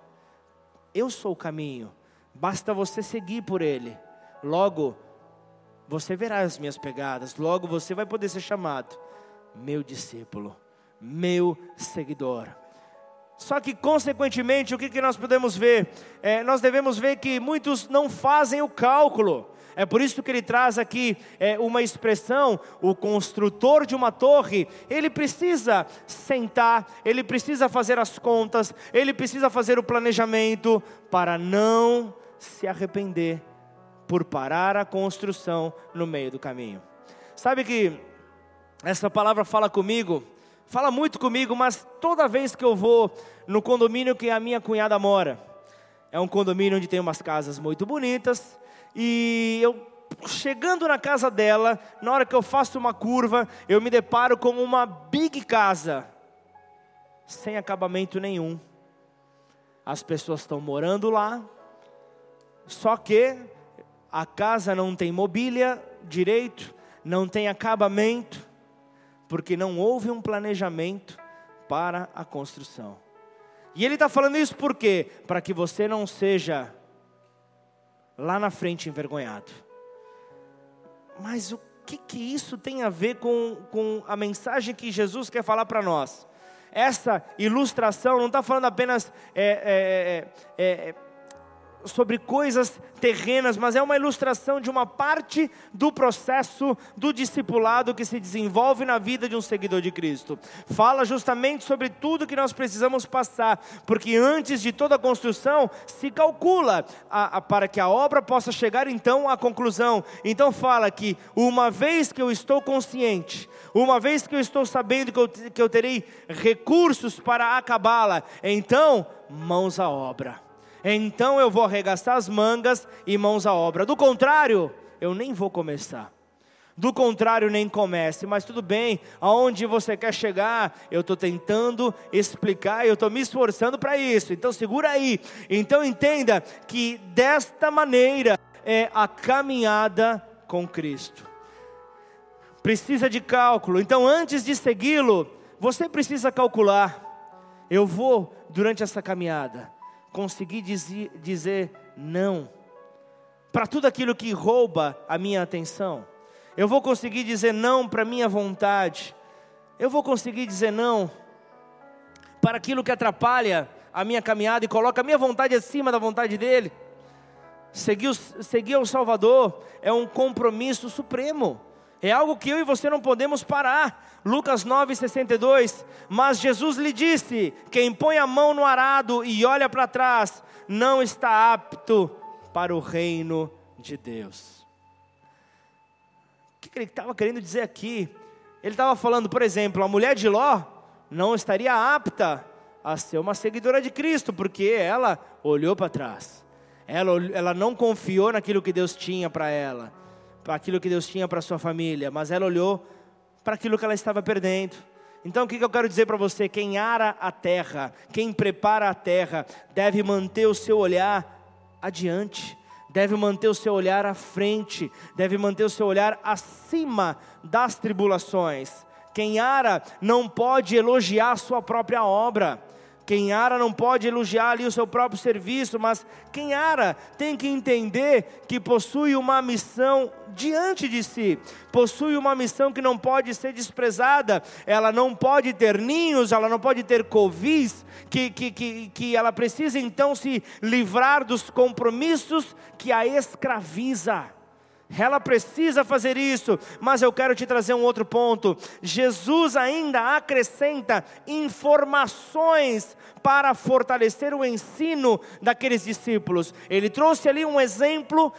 eu sou o caminho, basta você seguir por Ele. Logo, você verá as minhas pegadas, logo você vai poder ser chamado meu discípulo, meu seguidor. Só que, consequentemente, o que, que nós podemos ver? É, nós devemos ver que muitos não fazem o cálculo. É por isso que ele traz aqui é, uma expressão: o construtor de uma torre, ele precisa sentar, ele precisa fazer as contas, ele precisa fazer o planejamento para não se arrepender por parar a construção no meio do caminho. Sabe que essa palavra fala comigo fala muito comigo, mas toda vez que eu vou no condomínio que a minha cunhada mora, é um condomínio onde tem umas casas muito bonitas, e eu chegando na casa dela, na hora que eu faço uma curva, eu me deparo com uma big casa, sem acabamento nenhum. As pessoas estão morando lá, só que a casa não tem mobília direito, não tem acabamento, porque não houve um planejamento para a construção. E ele está falando isso por quê? Para que você não seja lá na frente envergonhado. Mas o que, que isso tem a ver com, com a mensagem que Jesus quer falar para nós? Essa ilustração não está falando apenas é, é, é, é sobre coisas terrenas, mas é uma ilustração de uma parte do processo do discipulado que se desenvolve na vida de um seguidor de Cristo. Fala justamente sobre tudo que nós precisamos passar, porque antes de toda a construção se calcula a, a, para que a obra possa chegar então à conclusão. Então fala que uma vez que eu estou consciente, uma vez que eu estou sabendo que eu, que eu terei recursos para acabá-la, então mãos à obra então eu vou arregaçar as mangas e mãos à obra. Do contrário, eu nem vou começar. Do contrário, nem comece, mas tudo bem, aonde você quer chegar, eu estou tentando explicar, eu estou me esforçando para isso, então segura aí. Então entenda que desta maneira é a caminhada com Cristo. Precisa de cálculo, então antes de segui-lo, você precisa calcular. Eu vou, durante essa caminhada, conseguir dizer, dizer não para tudo aquilo que rouba a minha atenção. Eu vou conseguir dizer não para minha vontade. Eu vou conseguir dizer não para aquilo que atrapalha a minha caminhada e coloca a minha vontade acima da vontade dele. Seguir, seguir o Salvador é um compromisso supremo. É algo que eu e você não podemos parar. Lucas 9,62. Mas Jesus lhe disse: Quem põe a mão no arado e olha para trás, não está apto para o reino de Deus. O que ele estava querendo dizer aqui? Ele estava falando, por exemplo, a mulher de Ló não estaria apta a ser uma seguidora de Cristo, porque ela olhou para trás. Ela, ela não confiou naquilo que Deus tinha para ela para aquilo que Deus tinha para sua família, mas ela olhou para aquilo que ela estava perdendo. Então o que eu quero dizer para você? Quem ara a terra, quem prepara a terra, deve manter o seu olhar adiante, deve manter o seu olhar à frente, deve manter o seu olhar acima das tribulações. Quem ara não pode elogiar a sua própria obra. Quem ara não pode elogiar ali o seu próprio serviço, mas quem ara tem que entender que possui uma missão diante de si, possui uma missão que não pode ser desprezada, ela não pode ter ninhos, ela não pode ter covis, que, que, que, que ela precisa então se livrar dos compromissos que a escraviza. Ela precisa fazer isso, mas eu quero te trazer um outro ponto. Jesus ainda acrescenta informações para fortalecer o ensino daqueles discípulos. Ele trouxe ali um exemplo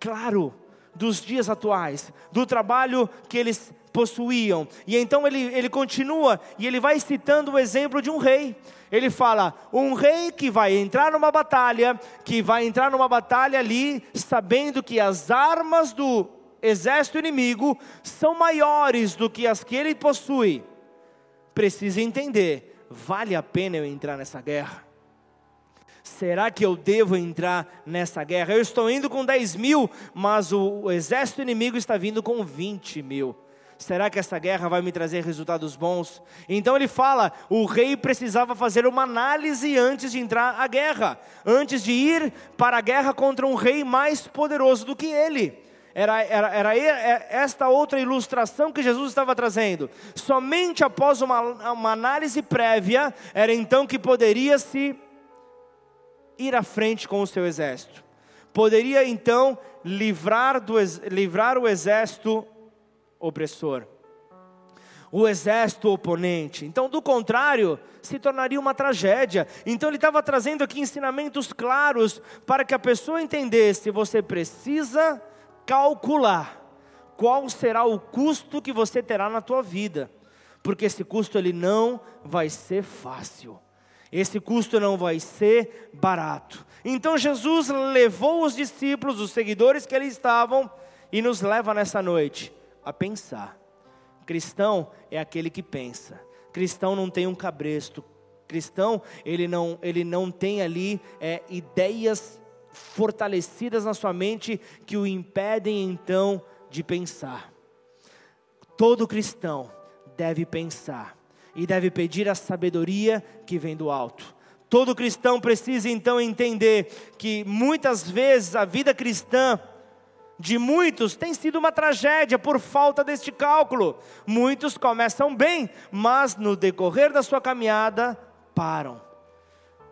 claro dos dias atuais, do trabalho que eles possuíam. E então ele, ele continua e ele vai citando o exemplo de um rei. Ele fala: um rei que vai entrar numa batalha, que vai entrar numa batalha ali, sabendo que as armas do exército inimigo são maiores do que as que ele possui. Precisa entender: vale a pena eu entrar nessa guerra? Será que eu devo entrar nessa guerra? Eu estou indo com 10 mil, mas o, o exército inimigo está vindo com 20 mil. Será que essa guerra vai me trazer resultados bons? Então ele fala: o rei precisava fazer uma análise antes de entrar à guerra, antes de ir para a guerra contra um rei mais poderoso do que ele. Era, era, era esta outra ilustração que Jesus estava trazendo. Somente após uma, uma análise prévia, era então que poderia se ir à frente com o seu exército. Poderia então livrar, do, livrar o exército opressor, o exército oponente. Então, do contrário, se tornaria uma tragédia. Então, ele estava trazendo aqui ensinamentos claros para que a pessoa entendesse: você precisa calcular qual será o custo que você terá na tua vida, porque esse custo ele não vai ser fácil. Esse custo não vai ser barato. Então Jesus levou os discípulos, os seguidores que ali estavam, e nos leva nessa noite a pensar. Cristão é aquele que pensa. Cristão não tem um cabresto. Cristão, ele não, ele não tem ali é, ideias fortalecidas na sua mente que o impedem então de pensar. todo cristão deve pensar e deve pedir a sabedoria que vem do alto. Todo cristão precisa então entender que muitas vezes a vida cristã de muitos tem sido uma tragédia por falta deste cálculo. Muitos começam bem, mas no decorrer da sua caminhada param.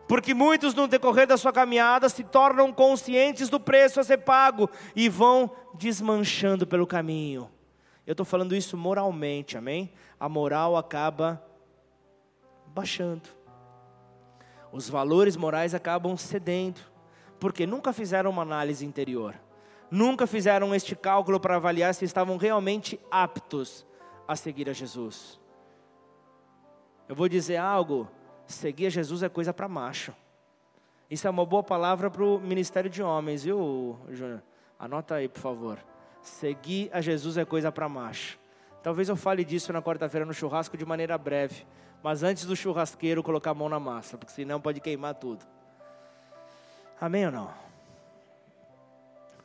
Porque muitos no decorrer da sua caminhada se tornam conscientes do preço a ser pago e vão desmanchando pelo caminho. Eu estou falando isso moralmente, amém? A moral acaba baixando. Os valores morais acabam cedendo, porque nunca fizeram uma análise interior nunca fizeram este cálculo para avaliar se estavam realmente aptos a seguir a Jesus. Eu vou dizer algo: seguir a Jesus é coisa para macho. Isso é uma boa palavra para o ministério de homens, viu, Júnior? Anota aí, por favor. Seguir a Jesus é coisa para macho. Talvez eu fale disso na quarta-feira no churrasco de maneira breve, mas antes do churrasqueiro colocar a mão na massa, porque senão pode queimar tudo. Amém ou não?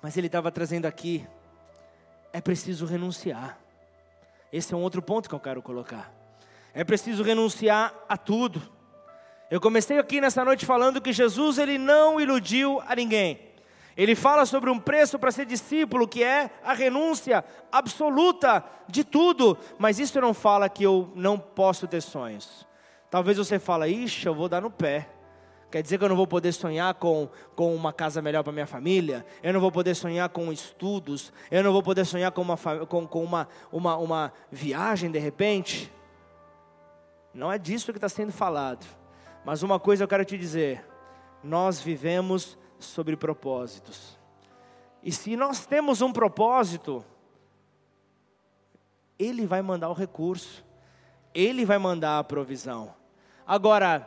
Mas ele estava trazendo aqui, é preciso renunciar. Esse é um outro ponto que eu quero colocar. É preciso renunciar a tudo. Eu comecei aqui nessa noite falando que Jesus ele não iludiu a ninguém. Ele fala sobre um preço para ser discípulo, que é a renúncia absoluta de tudo, mas isso não fala que eu não posso ter sonhos. Talvez você fale, ixi, eu vou dar no pé. Quer dizer que eu não vou poder sonhar com, com uma casa melhor para minha família? Eu não vou poder sonhar com estudos? Eu não vou poder sonhar com uma, com, com uma, uma, uma viagem de repente? Não é disso que está sendo falado. Mas uma coisa eu quero te dizer: nós vivemos sobre propósitos. E se nós temos um propósito, Ele vai mandar o recurso, Ele vai mandar a provisão. Agora,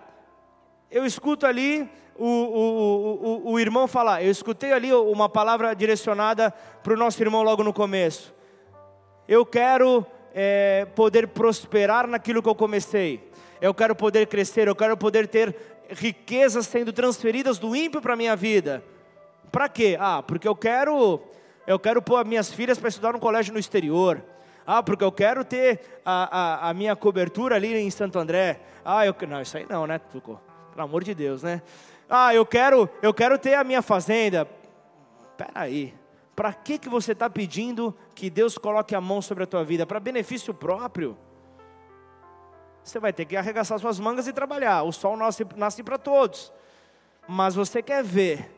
eu escuto ali o, o, o, o irmão falar, eu escutei ali uma palavra direcionada para o nosso irmão logo no começo. Eu quero é, poder prosperar naquilo que eu comecei. Eu quero poder crescer, eu quero poder ter riquezas sendo transferidas do ímpio para a minha vida. Para quê? Ah, porque eu quero, eu quero pôr as minhas filhas para estudar no colégio no exterior. Ah, porque eu quero ter a, a, a minha cobertura ali em Santo André. Ah, eu não, isso aí não, né, Tuco? Pelo amor de Deus, né? Ah, eu quero, eu quero ter a minha fazenda. Espera aí. Para que, que você está pedindo que Deus coloque a mão sobre a tua vida? Para benefício próprio? Você vai ter que arregaçar suas mangas e trabalhar. O sol nasce, nasce para todos. Mas você quer ver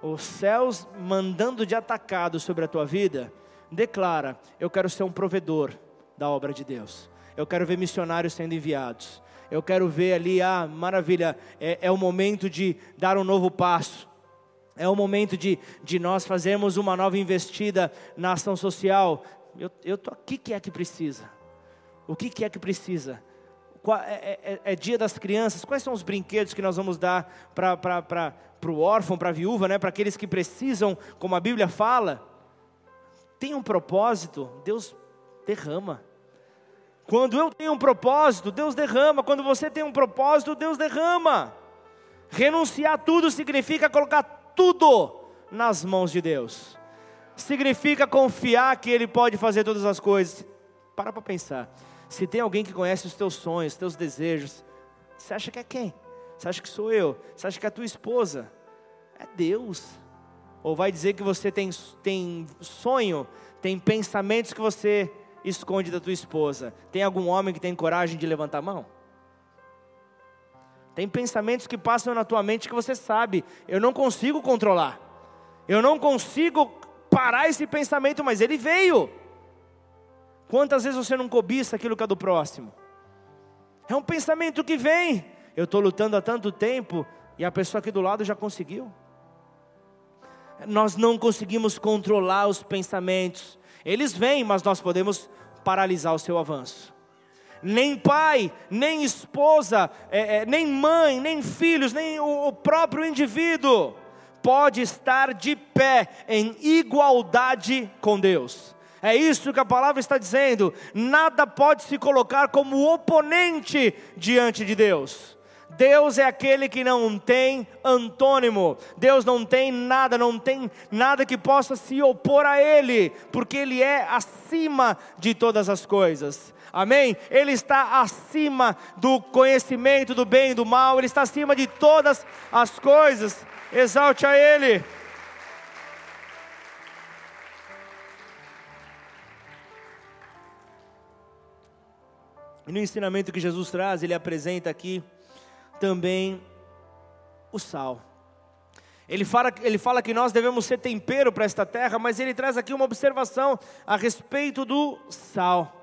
os céus mandando de atacado sobre a tua vida? Declara: Eu quero ser um provedor da obra de Deus. Eu quero ver missionários sendo enviados. Eu quero ver ali, ah, maravilha, é, é o momento de dar um novo passo. É o momento de, de nós fazermos uma nova investida na ação social. Eu estou aqui, o que é que precisa? O que, que é que precisa? É, é, é, é, dia das crianças, quais são os brinquedos que nós vamos dar para o órfão, para a viúva, né? para aqueles que precisam, como a Bíblia fala? Tem um propósito, Deus derrama. Quando eu tenho um propósito, Deus derrama. Quando você tem um propósito, Deus derrama. Renunciar tudo significa colocar tudo nas mãos de Deus. Significa confiar que Ele pode fazer todas as coisas. Para para pensar. Se tem alguém que conhece os teus sonhos, os teus desejos, você acha que é quem? Você acha que sou eu? Você acha que é a tua esposa? É Deus. Ou vai dizer que você tem, tem sonho, tem pensamentos que você esconde da tua esposa? Tem algum homem que tem coragem de levantar a mão? Tem pensamentos que passam na tua mente que você sabe, eu não consigo controlar. Eu não consigo parar esse pensamento, mas ele veio. Quantas vezes você não cobiça aquilo que é do próximo? É um pensamento que vem. Eu estou lutando há tanto tempo e a pessoa aqui do lado já conseguiu. Nós não conseguimos controlar os pensamentos. Eles vêm, mas nós podemos paralisar o seu avanço. Nem pai, nem esposa, é, é, nem mãe, nem filhos, nem o, o próprio indivíduo pode estar de pé em igualdade com Deus. É isso que a palavra está dizendo. Nada pode se colocar como oponente diante de Deus. Deus é aquele que não tem antônimo. Deus não tem nada, não tem nada que possa se opor a Ele, porque Ele é acima de todas as coisas. Amém? Ele está acima do conhecimento do bem e do mal, Ele está acima de todas as coisas. Exalte a Ele. E no ensinamento que Jesus traz, ele apresenta aqui também o sal. Ele fala, ele fala que nós devemos ser tempero para esta terra, mas ele traz aqui uma observação a respeito do sal.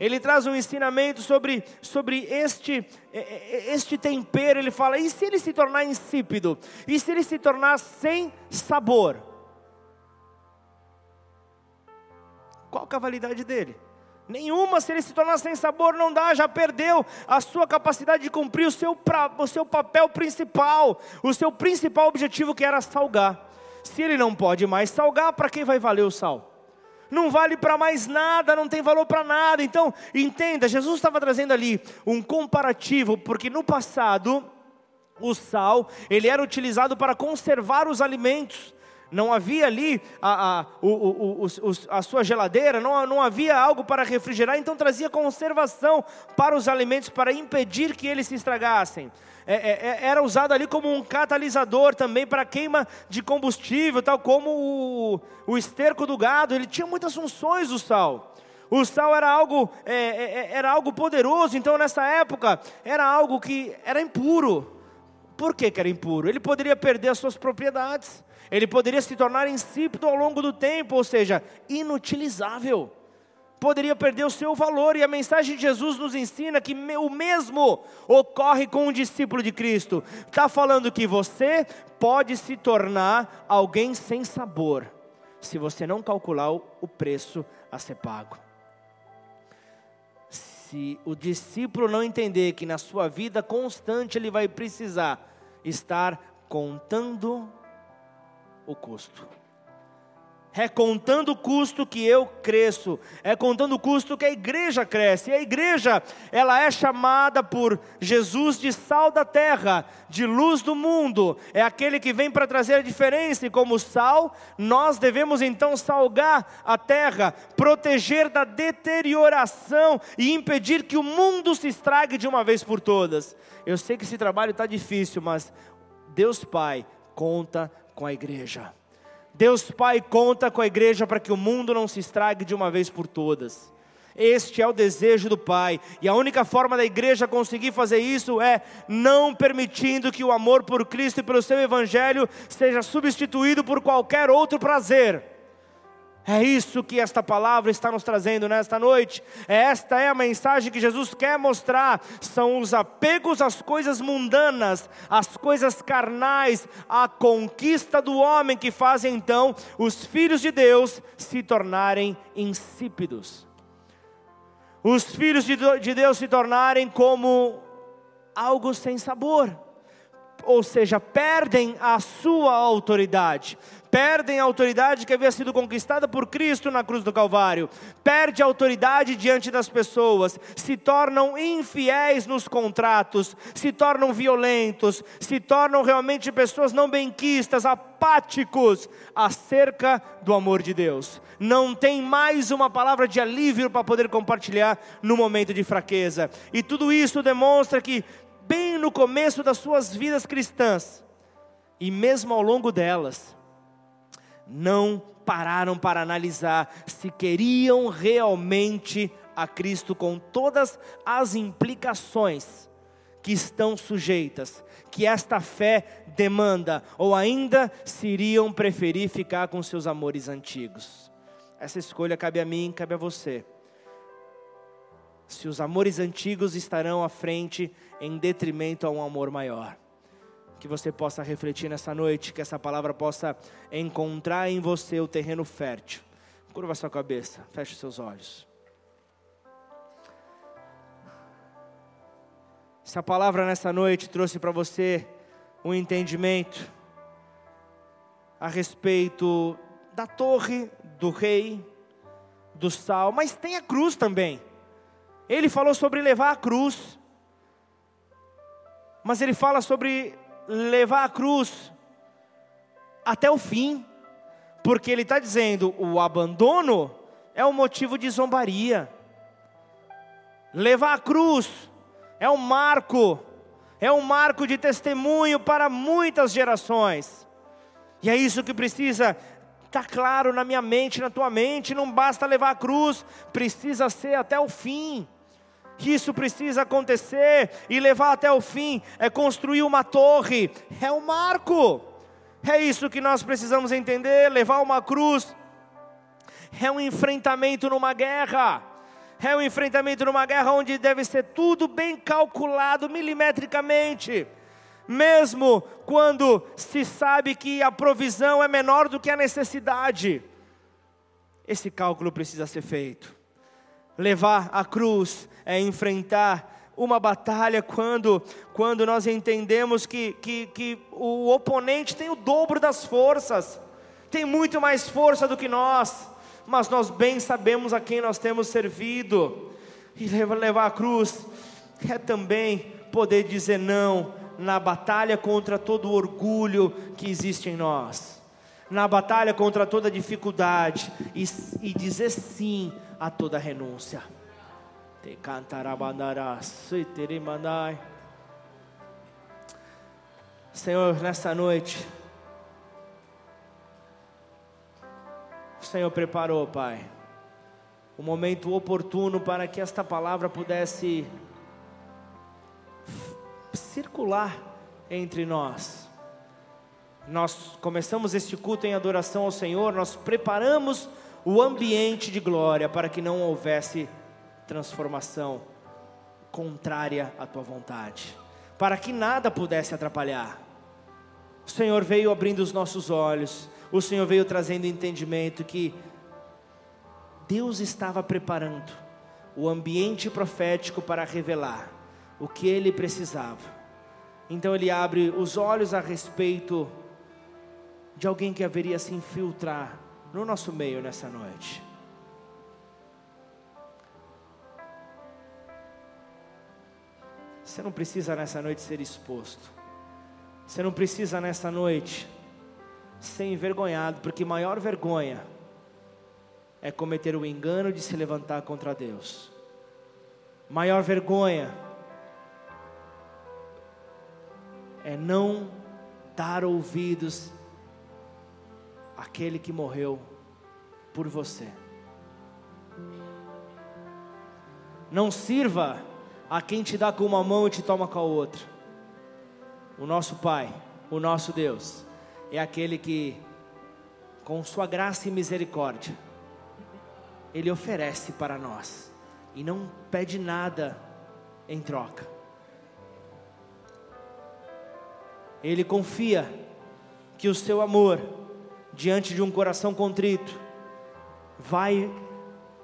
Ele traz um ensinamento sobre, sobre este, este tempero. Ele fala: e se ele se tornar insípido? E se ele se tornar sem sabor? Qual a validade dele? Nenhuma, se ele se tornar sem sabor, não dá, já perdeu a sua capacidade de cumprir o seu, o seu papel principal, o seu principal objetivo que era salgar. Se ele não pode mais salgar, para quem vai valer o sal? Não vale para mais nada, não tem valor para nada. Então, entenda, Jesus estava trazendo ali um comparativo, porque no passado, o sal, ele era utilizado para conservar os alimentos não havia ali a, a, o, o, o, a sua geladeira, não, não havia algo para refrigerar, então trazia conservação para os alimentos, para impedir que eles se estragassem. É, é, é era usado ali como um catalisador também para queima de combustível, tal como o, o esterco do gado, ele tinha muitas funções o sal. O sal era algo, é, é, é, era algo poderoso, então nessa época era algo que era impuro. Por que, que era impuro? Ele poderia perder as suas propriedades ele poderia se tornar insípido ao longo do tempo, ou seja, inutilizável. Poderia perder o seu valor, e a mensagem de Jesus nos ensina que o mesmo ocorre com um discípulo de Cristo. Está falando que você pode se tornar alguém sem sabor, se você não calcular o preço a ser pago. Se o discípulo não entender que na sua vida constante ele vai precisar estar contando o custo. É contando o custo que eu cresço, é contando o custo que a igreja cresce. E a igreja, ela é chamada por Jesus de sal da terra, de luz do mundo. É aquele que vem para trazer a diferença. E como sal, nós devemos então salgar a terra, proteger da deterioração e impedir que o mundo se estrague de uma vez por todas. Eu sei que esse trabalho está difícil, mas Deus Pai conta com a igreja. Deus Pai conta com a igreja para que o mundo não se estrague de uma vez por todas. Este é o desejo do Pai, e a única forma da igreja conseguir fazer isso é não permitindo que o amor por Cristo e pelo seu Evangelho seja substituído por qualquer outro prazer. É isso que esta palavra está nos trazendo nesta noite. Esta é a mensagem que Jesus quer mostrar. São os apegos às coisas mundanas, às coisas carnais, a conquista do homem que fazem então os filhos de Deus se tornarem insípidos. Os filhos de Deus se tornarem como algo sem sabor ou seja, perdem a sua autoridade, perdem a autoridade que havia sido conquistada por Cristo na cruz do Calvário, perde a autoridade diante das pessoas, se tornam infiéis nos contratos, se tornam violentos, se tornam realmente pessoas não benquistas, apáticos acerca do amor de Deus. Não tem mais uma palavra de alívio para poder compartilhar no momento de fraqueza. E tudo isso demonstra que bem no começo das suas vidas cristãs, e mesmo ao longo delas, não pararam para analisar se queriam realmente a Cristo com todas as implicações que estão sujeitas, que esta fé demanda, ou ainda se iriam preferir ficar com seus amores antigos. Essa escolha cabe a mim, cabe a você. Se os amores antigos estarão à frente em detrimento a um amor maior que você possa refletir nessa noite, que essa palavra possa encontrar em você o terreno fértil. Curva sua cabeça, feche seus olhos. Se a palavra nessa noite trouxe para você um entendimento a respeito da torre, do rei, do sal, mas tem a cruz também. Ele falou sobre levar a cruz. mas ele fala sobre levar a cruz até o fim, porque ele está dizendo: o abandono é um motivo de zombaria, levar a cruz é um marco, é um marco de testemunho para muitas gerações, e é isso que precisa estar tá claro na minha mente, na tua mente, não basta levar a cruz, precisa ser até o fim que isso precisa acontecer e levar até o fim, é construir uma torre, é um marco, é isso que nós precisamos entender: levar uma cruz, é um enfrentamento numa guerra, é um enfrentamento numa guerra onde deve ser tudo bem calculado milimetricamente, mesmo quando se sabe que a provisão é menor do que a necessidade, esse cálculo precisa ser feito. Levar a cruz é enfrentar uma batalha quando, quando nós entendemos que, que, que o oponente tem o dobro das forças, tem muito mais força do que nós, mas nós bem sabemos a quem nós temos servido, e levar a cruz é também poder dizer não na batalha contra todo o orgulho que existe em nós, na batalha contra toda dificuldade, e, e dizer sim a toda renúncia. Te. Senhor, nesta noite, o Senhor preparou, Pai, o momento oportuno para que esta palavra pudesse circular entre nós. Nós começamos este culto em adoração ao Senhor, nós preparamos o ambiente de glória para que não houvesse transformação contrária à tua vontade, para que nada pudesse atrapalhar. O Senhor veio abrindo os nossos olhos, o Senhor veio trazendo entendimento que Deus estava preparando o ambiente profético para revelar o que ele precisava. Então ele abre os olhos a respeito de alguém que haveria se infiltrar no nosso meio nessa noite. Você não precisa nessa noite ser exposto. Você não precisa nessa noite ser envergonhado, porque maior vergonha é cometer o engano de se levantar contra Deus. Maior vergonha é não dar ouvidos àquele que morreu por você. Não sirva a quem te dá com uma mão e te toma com a outra. O nosso Pai, o nosso Deus, é aquele que, com Sua graça e misericórdia, Ele oferece para nós e não pede nada em troca. Ele confia que o seu amor, diante de um coração contrito, vai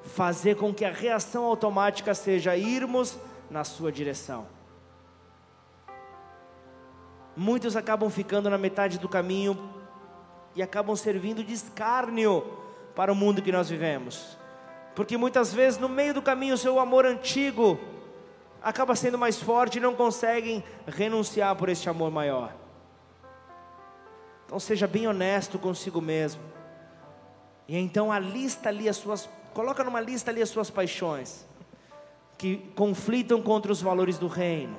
fazer com que a reação automática seja irmos na sua direção. Muitos acabam ficando na metade do caminho e acabam servindo de escárnio para o mundo que nós vivemos. Porque muitas vezes no meio do caminho o seu amor antigo acaba sendo mais forte e não conseguem renunciar por este amor maior. Então seja bem honesto consigo mesmo. E então a lista ali as suas, coloca numa lista ali as suas paixões que conflitam contra os valores do reino.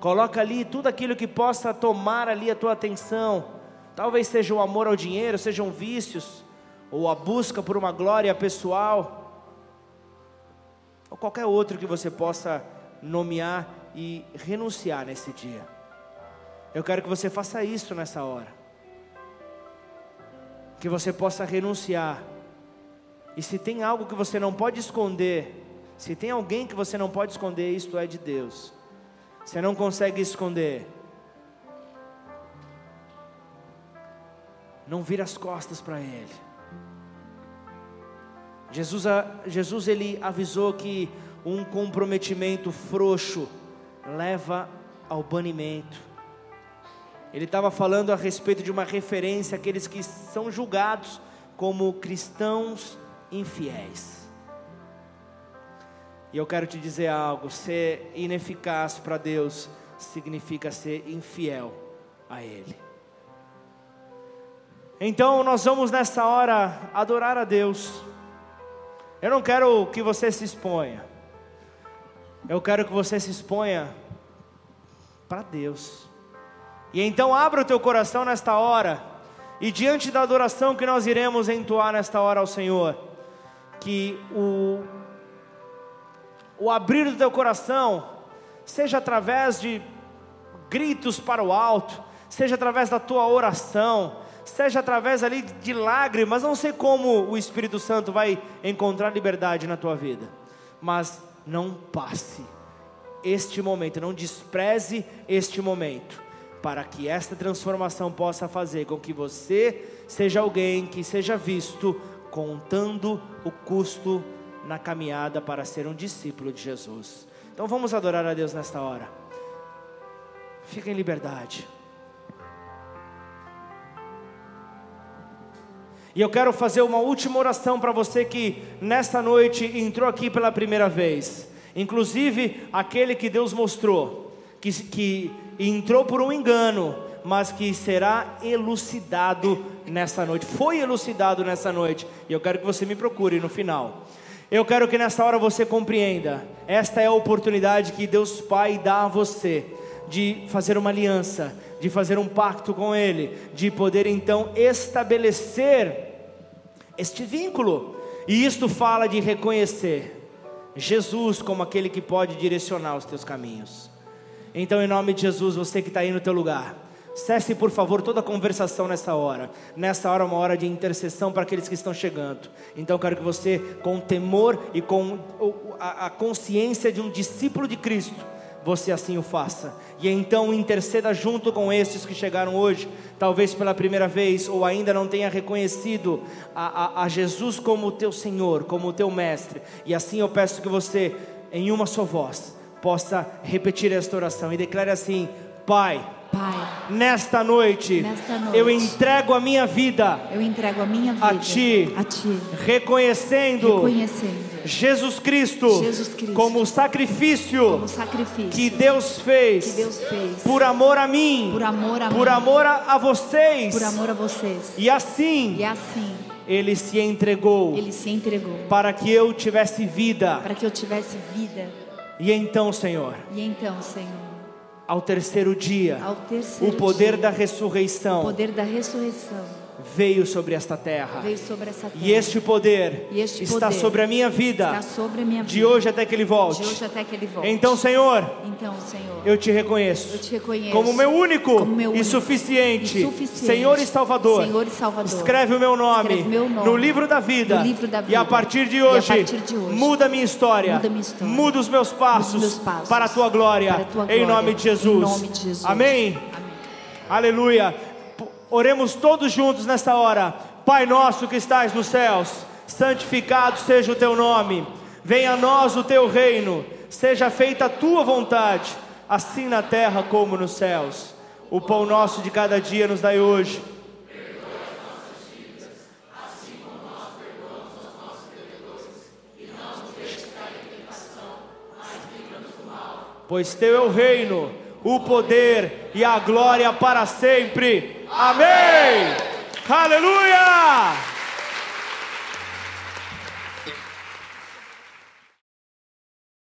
Coloca ali tudo aquilo que possa tomar ali a tua atenção. Talvez seja o amor ao dinheiro, sejam vícios, ou a busca por uma glória pessoal, ou qualquer outro que você possa nomear e renunciar nesse dia. Eu quero que você faça isso nessa hora. Que você possa renunciar. E se tem algo que você não pode esconder, se tem alguém que você não pode esconder, isto é de Deus. Você não consegue esconder. Não vira as costas para Ele. Jesus, Jesus ele avisou que um comprometimento frouxo leva ao banimento. Ele estava falando a respeito de uma referência àqueles que são julgados como cristãos infiéis. E eu quero te dizer algo: ser ineficaz para Deus significa ser infiel a Ele. Então nós vamos nessa hora adorar a Deus. Eu não quero que você se exponha. Eu quero que você se exponha para Deus. E então abra o teu coração nesta hora. E diante da adoração que nós iremos entoar nesta hora ao Senhor, que o, o abrir do teu coração seja através de gritos para o alto, seja através da tua oração, seja através ali de lágrimas, não sei como o Espírito Santo vai encontrar liberdade na tua vida, mas não passe este momento, não despreze este momento, para que esta transformação possa fazer com que você seja alguém que seja visto contando o custo na caminhada para ser um discípulo de Jesus. Então vamos adorar a Deus nesta hora. Fica em liberdade. E eu quero fazer uma última oração para você que nesta noite entrou aqui pela primeira vez. Inclusive aquele que Deus mostrou, que, que entrou por um engano, mas que será elucidado nessa noite. Foi elucidado nessa noite. E eu quero que você me procure no final. Eu quero que nessa hora você compreenda. Esta é a oportunidade que Deus Pai dá a você de fazer uma aliança, de fazer um pacto com Ele, de poder então estabelecer este vínculo. E isto fala de reconhecer Jesus como aquele que pode direcionar os teus caminhos. Então, em nome de Jesus, você que está aí no teu lugar, cesse por favor toda a conversação nessa hora. Nessa hora é uma hora de intercessão para aqueles que estão chegando. Então, quero que você, com temor e com a consciência de um discípulo de Cristo, você assim o faça. E então interceda junto com estes que chegaram hoje, talvez pela primeira vez, ou ainda não tenha reconhecido a, a, a Jesus como o teu Senhor, como o teu Mestre. E assim eu peço que você, em uma só voz, possa repetir esta oração e declare assim: Pai. Pai, nesta noite, nesta noite, eu entrego a minha vida, eu entrego a minha vida a ti, a ti reconhecendo, reconhecendo Jesus Cristo, Jesus Cristo como, sacrifício como sacrifício que Deus fez, que Deus fez por amor a mim, por amor a, por mim, amor a, vocês, por amor a vocês. E assim, e assim ele se entregou, ele se entregou para que eu tivesse vida, para que eu tivesse vida. E então, Senhor, e então, Senhor, ao terceiro dia, ao terceiro o poder dia, da ressurreição, o poder da ressurreição veio sobre esta terra. Sobre terra. E este poder e este está poder sobre a minha vida. Está sobre a minha vida. De hoje até que ele volte. Que ele volte. Então, Senhor, então, Senhor, eu te reconheço. Eu te reconheço como meu único, como meu único e, suficiente, e suficiente Senhor e Salvador. Senhor e Salvador. Escreve o meu nome, Escreve meu nome no livro da vida. No livro da vida. E a partir de hoje, partir de hoje muda minha história. Muda, minha história. muda os meus passos, os meus passos para a tua glória. A tua em, glória. Nome de Jesus. Em nome de Jesus. Amém. Amém. Aleluia. Oremos todos juntos nesta hora. Pai nosso que estás nos céus, santificado seja o teu nome. Venha a nós o teu reino. Seja feita a tua vontade, assim na terra como nos céus. O pão nosso de cada dia nos dai hoje. Pois teu é o reino, o poder e a glória para sempre. Amém. Aleluia!